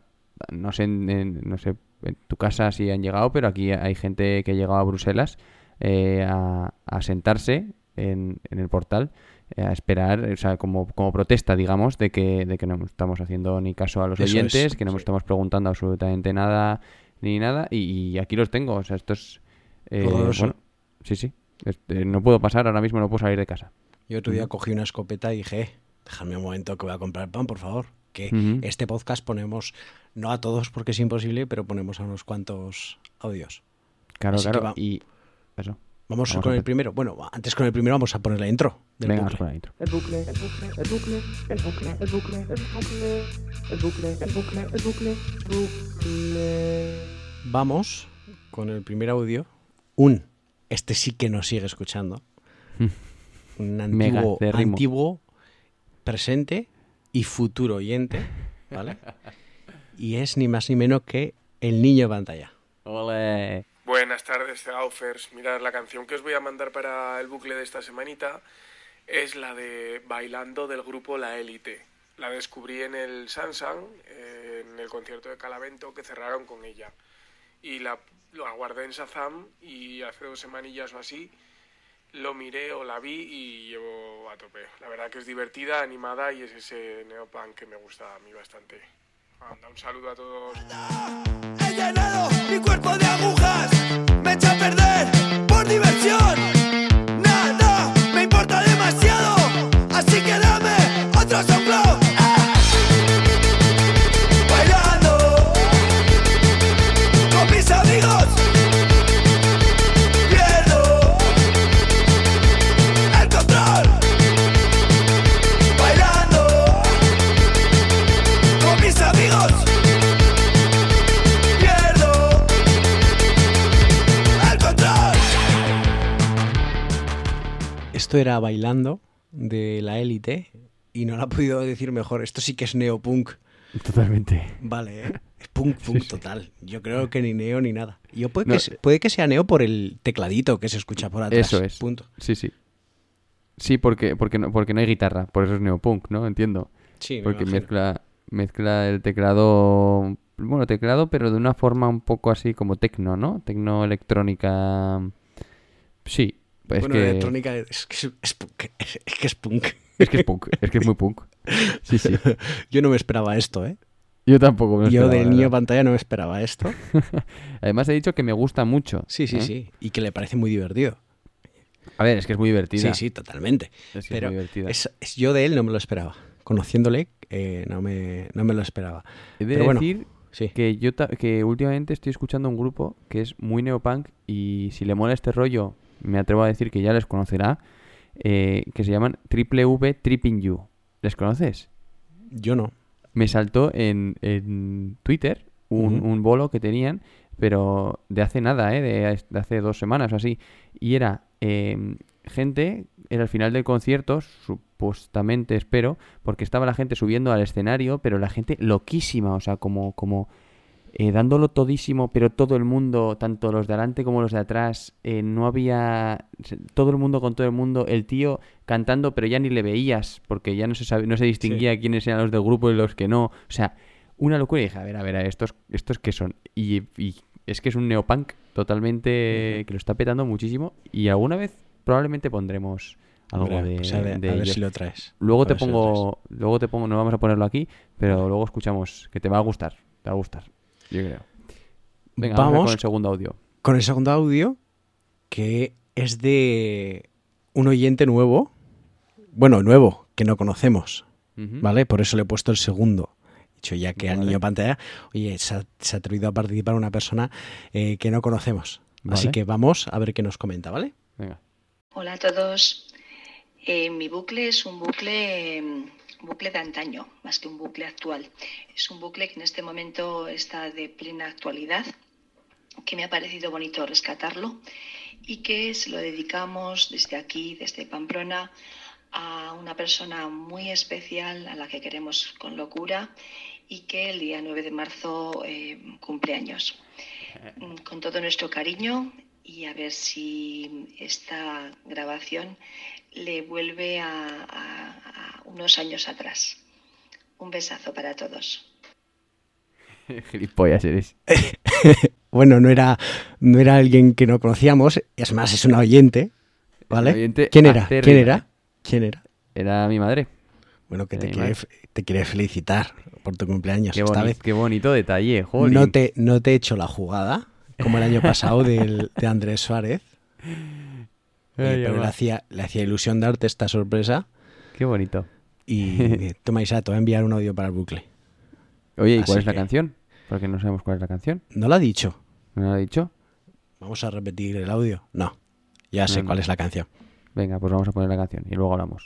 no sé, en, no sé en tu casa si han llegado, pero aquí hay gente que ha llegado a Bruselas eh, a, a sentarse en, en el portal eh, a esperar, o sea, como, como protesta, digamos, de que, de que no estamos haciendo ni caso a los Eso oyentes, es, que no sí. estamos preguntando absolutamente nada ni nada, y, y aquí los tengo, o sea, esto es... eh, bueno, sí, sí, Este, no puedo pasar, ahora mismo no puedo salir de casa. Yo otro día cogí una escopeta y dije, "Eh, déjame un momento que voy a comprar pan, por favor. Que este podcast ponemos, no a todos porque es imposible, pero ponemos a unos cuantos audios. Claro, Así claro, va- y... Eso. Vamos, con el primero. Bueno, antes con el primero vamos a poner la intro del Venga, bucle. vamos con la intro. El bucle, el bucle, el bucle, el bucle, el bucle, el bucle, el bucle, el bucle, el bucle, bucle. Vamos con el primer audio. Un, este sí que nos sigue escuchando. Un antiguo, antiguo, presente y futuro oyente, ¿vale? Y es ni más ni menos que el niño de pantalla. ¡Ole! Buenas tardes, Gaufers. Mirad, la canción que os voy a mandar para el bucle de esta semanita es la de Bailando del grupo La Élite. La descubrí en el Sansan, en el concierto de Calavento, que cerraron con ella. Y la, la guardé en Shazam y hace dos semanillas o así lo miré o la vi y llevo a tope. La verdad que es divertida, animada y es ese neopunk que me gusta a mí bastante. Anda, un saludo a todos. He llenado mi cuerpo de agujas, me echa a perder por diversión. Nada me importa demasiado, así que dame otro soplo. Esto era Bailando de la élite y no lo ha podido decir mejor. Esto sí que es neopunk. Totalmente. Vale, ¿eh? Es punk, punk total. Yo creo que ni neo ni nada. Yo puede, No, que, se- puede que sea neo por el tecladito que se escucha por atrás. Eso es. Punto. Sí, sí. Sí, porque, porque, no, porque no hay guitarra, por eso es neopunk, ¿no? Entiendo. Sí, me Porque imagino. mezcla, mezcla el teclado, bueno, teclado, pero de una forma un poco así como tecno, ¿no? Tecno electrónica. Sí, Bueno, que- electrónica es que es, es punk. Es, es que es punk. Es que es punk, es que es muy punk. Sí, sí. Yo no me esperaba esto, ¿eh? Yo tampoco me Yo esperaba, del la niño pantalla no me esperaba esto. Además he dicho que me gusta mucho. Sí, sí, ¿eh? sí. Y que le parece muy divertido. A ver, es que es muy divertida. Sí, sí, totalmente. Es que es muy divertida. es- es- yo de él no me lo esperaba. Conociéndole, eh, no, me, no me lo esperaba. He de Pero bueno, decir sí. que yo que últimamente estoy escuchando un grupo que es muy neopunk y si le mola este rollo, me atrevo a decir que ya les conocerá, eh, que se llaman Triple V Tripping You. ¿Les conoces? Yo no. Me saltó en, en Twitter un, un bolo que tenían, pero de hace nada, ¿eh? de, de hace dos semanas o así. Y era eh, gente, era el final del concierto, supuestamente espero, porque estaba la gente subiendo al escenario, pero la gente loquísima, o sea, como, como eh, dándolo todísimo, pero todo el mundo, tanto los de adelante como los de atrás, eh, no había todo el mundo con todo el mundo, el tío cantando, pero ya ni le veías, porque ya no se sabe, no se distinguía quiénes eran los del grupo y los que no, o sea, una locura. Y dije, a ver, a ver, a estos, estos que son, y, y es que es un neopunk totalmente que lo está petando muchísimo y alguna vez probablemente pondremos algo Hombre, de, pues a ver, de a ver si lo traes. Luego A te ver si pongo, luego te pongo, no vamos a ponerlo aquí, pero luego escuchamos, que te va a gustar, te va a gustar, yo creo. Venga, vamos, con el segundo audio. con el segundo audio, que es de un oyente nuevo. Bueno, nuevo, que no conocemos. ¿Vale? Por eso le he puesto el segundo. Dicho ya que al niño pantalla, oye, se ha, se ha atrevido a participar una persona eh, que no conocemos. Así que vamos a ver qué nos comenta, ¿vale? Venga. Hola a todos. Eh, mi bucle es un bucle, bucle de antaño, más que un bucle actual. Es un bucle que en este momento está de plena actualidad, que me ha parecido bonito rescatarlo y que se lo dedicamos desde aquí, desde Pamplona, a una persona muy especial a la que queremos con locura y que el día 9 de marzo eh, cumple años. Mm, Con todo nuestro cariño y a ver si esta grabación le vuelve a, a- a unos años atrás. Un besazo para todos. Gilipollas eres. Bueno, no era, no era alguien que no conocíamos, es más, es una oyente, ¿vale? oyente ¿Quién era? acérrima, ¿Quién era? ¿Quién era? Era mi madre. Bueno, que te quiere, te quiere felicitar por tu cumpleaños. Qué, Esta boni- vez qué bonito detalle, no te, no te he hecho la jugada, como el año pasado del, de Andrés Suárez. Eh, pero le hacía, le hacía ilusión darte esta sorpresa. Qué bonito. Y toma Isa, te voy a enviar un audio para el bucle. Oye, ¿y Así cuál es la que- canción? Porque no sabemos cuál es la canción. ¿No lo ha dicho? ¿No lo ha dicho? Vamos a repetir el audio. No, ya sé No, no. cuál es la canción. Venga, pues vamos a poner la canción y luego hablamos.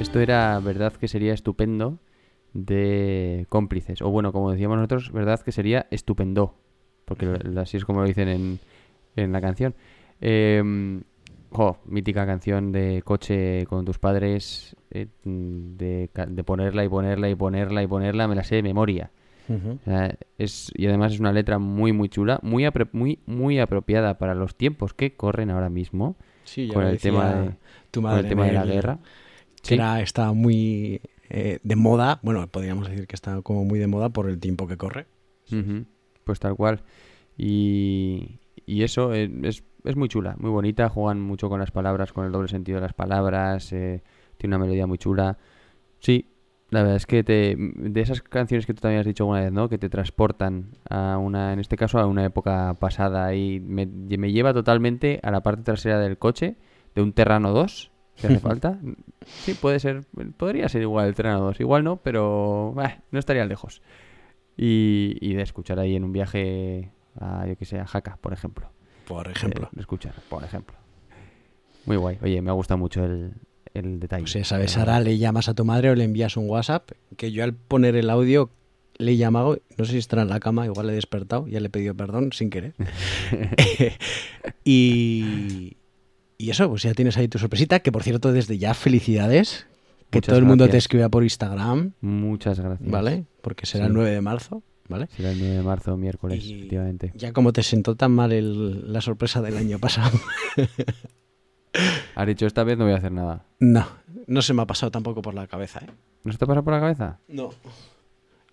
Esto era verdad que sería estupendo de cómplices. O bueno, como decíamos nosotros, verdad que sería estupendo. Porque así es como lo dicen en, en la canción. Jo, mítica canción de coche con tus padres. eh, de, de ponerla y ponerla y ponerla y ponerla, me la sé de memoria. Ujú. O sea, es, y además es una letra muy, muy chula, muy, apro- muy, muy apropiada para los tiempos que corren ahora mismo. Sí, ya con el tema de, tu con el tema de la en que Sí. era, estaba muy eh, de moda. Bueno, podríamos decir que está como muy de moda por el tiempo que corre. Pues tal cual. Y, y eso eh, es, es muy chula, muy bonita. Juegan mucho con las palabras, con el doble sentido de las palabras. eh, tiene una melodía muy chula. Sí, la verdad es que te, de esas canciones que tú también has dicho alguna vez, ¿no? Que te transportan a una, en este caso, a una época pasada. Y me, me lleva totalmente a la parte trasera del coche de un Terrano 2. Si hace falta. Sí, puede ser. Podría ser igual el Terrano 2. Igual no, pero bah, no estaría lejos. y, y de escuchar ahí en un viaje a, yo que sé, a Jaca, por ejemplo. Por ejemplo. De, de escuchar, por ejemplo. Muy guay. Oye, me ha gustado mucho el, el detalle. Pues La ahora verdad. le llamas a tu madre o le envías un WhatsApp, que yo al poner el audio le he llamado, no sé si estará en la cama, igual le he despertado, ya le he pedido perdón sin querer. y, y eso, pues ya tienes ahí tu sorpresita, que por cierto, desde ya felicidades, que Muchas todo el mundo te escriba por Instagram, Muchas gracias. ¿vale? Porque será Sí. el 9 de marzo, ¿vale? Será el 9 de marzo, miércoles, Y efectivamente. Ya como te sentó tan mal el- la sorpresa del año pasado. Has dicho, esta vez no voy a hacer nada. no, no se me ha pasado tampoco por la cabeza, ¿eh? ¿No se te pasa por la cabeza? No.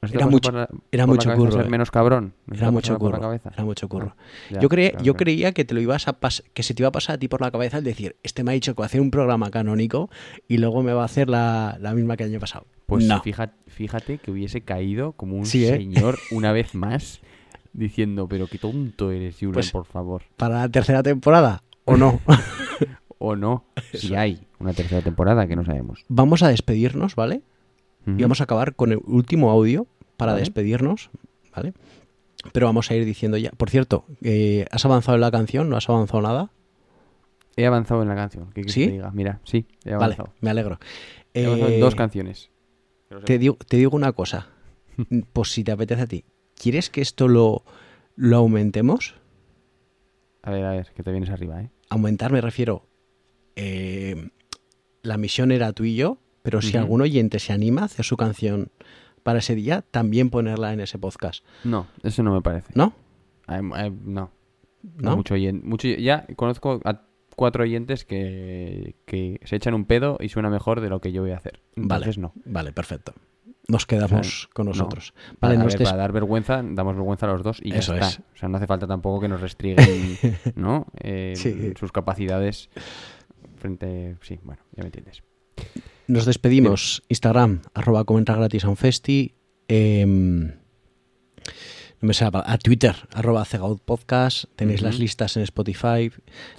¿No se te Era mucho- la- era mucho curro, ser eh. menos cabrón? ¿No se te Era mucho curro. cabeza? Era mucho curro. Ya, yo, claro, yo creía que te lo ibas a que se te iba a pasar a ti por la cabeza el decir, este me ha dicho que va a hacer un programa canónico y luego me va a hacer la, la misma que el año pasado. Pues no. fíjate, fíjate que hubiese caído como un Sí, ¿eh? señor una vez más diciendo, pero qué tonto eres, Julen, Pues- por favor. Para la tercera temporada, ¿o no? O no, si hay una tercera temporada que no sabemos. vamos a despedirnos, ¿vale? Y vamos a acabar con el último audio para Vale. despedirnos, ¿vale? Pero vamos a ir diciendo ya. Por cierto, eh, ¿has avanzado en la canción? ¿No has avanzado nada? He avanzado en la canción. ¿Qué ¿Sí? que te diga? Mira, sí, he Vale, avanzado. me alegro. He avanzado en Eh, dos canciones. Digo, te digo una cosa, pues si te apetece a ti, ¿quieres que esto lo, lo aumentemos? A ver, a ver, que te vienes arriba, ¿eh? Aumentar me refiero, eh, la misión era tú y yo, pero si algún oyente se anima a hacer su canción para ese día, también ponerla en ese podcast, No, eso no me parece. ¿no? No. ¿No? Mucho oyen- mucho, ya conozco a cuatro oyentes que, que se echan un pedo y suena mejor de lo que yo voy a hacer. Entonces vale, no. vale, perfecto. Nos quedamos O sea, con no. nosotros. Para, Vale, a nos ver, des- para dar vergüenza, damos vergüenza a los dos y ya Eso está. es. O sea, no hace falta tampoco que nos restriguen ¿no? Eh, Sí. sus capacidades frente... Sí, bueno, ya me entiendes. Nos despedimos. Instagram, arroba comenta gratis a un festi. em, no me sale a Twitter, arroba cegaut podcast. Tenéis las listas en Spotify.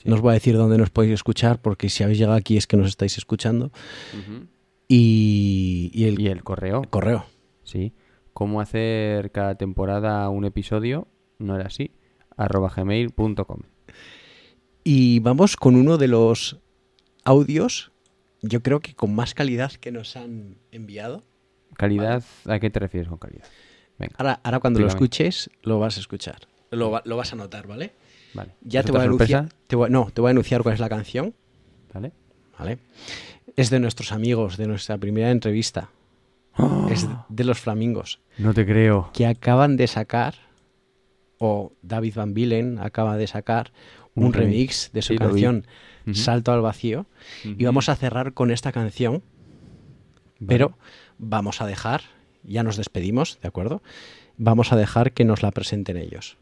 No os voy a decir dónde nos podéis escuchar, porque si habéis llegado aquí es que nos estáis escuchando. Y, y el, Y el correo. correo. Sí. ¿Cómo hacer cada temporada un episodio? No era así. arroba gmail.com. Y vamos con uno de los audios, yo creo que con más calidad que nos han enviado. ¿Calidad? ¿A qué te refieres con calidad? Venga, Ahora, ahora cuando lo escuches, lo vas a escuchar. Lo, va- lo vas a notar, ¿vale? vale. Ya ¿Es te voy a anunciar. te voy- no, te voy a anunciar cuál es la canción. ¿Vale? ¿vale? Es de nuestros amigos, de nuestra primera entrevista. Es de los Flamingos, No te creo. que acaban de sacar, o David Van Bilen acaba de sacar un, Un remix. remix de su Sí, lo vi. Salto al Vacío. Y vamos a cerrar con esta canción, Vale. pero vamos a dejar, ya nos despedimos, ¿de acuerdo? Vamos a dejar que nos la presenten ellos.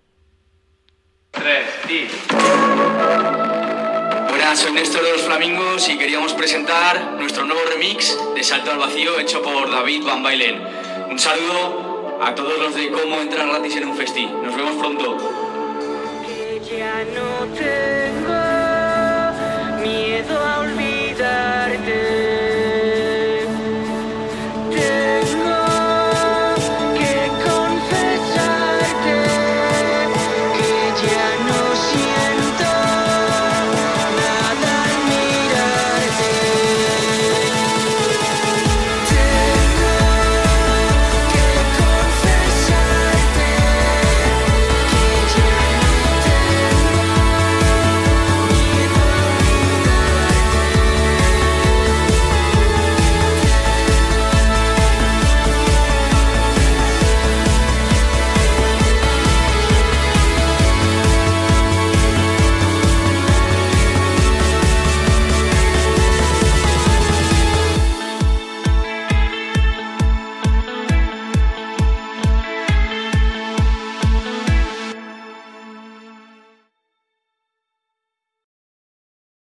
Buenas, soy Néstor de los Flamingos y queríamos presentar nuestro nuevo remix de Salto al Vacío hecho por David Van Bailen. Un saludo a todos los de Cómo entrar gratis en un festi. Nos vemos pronto. que ya no tengo 你也。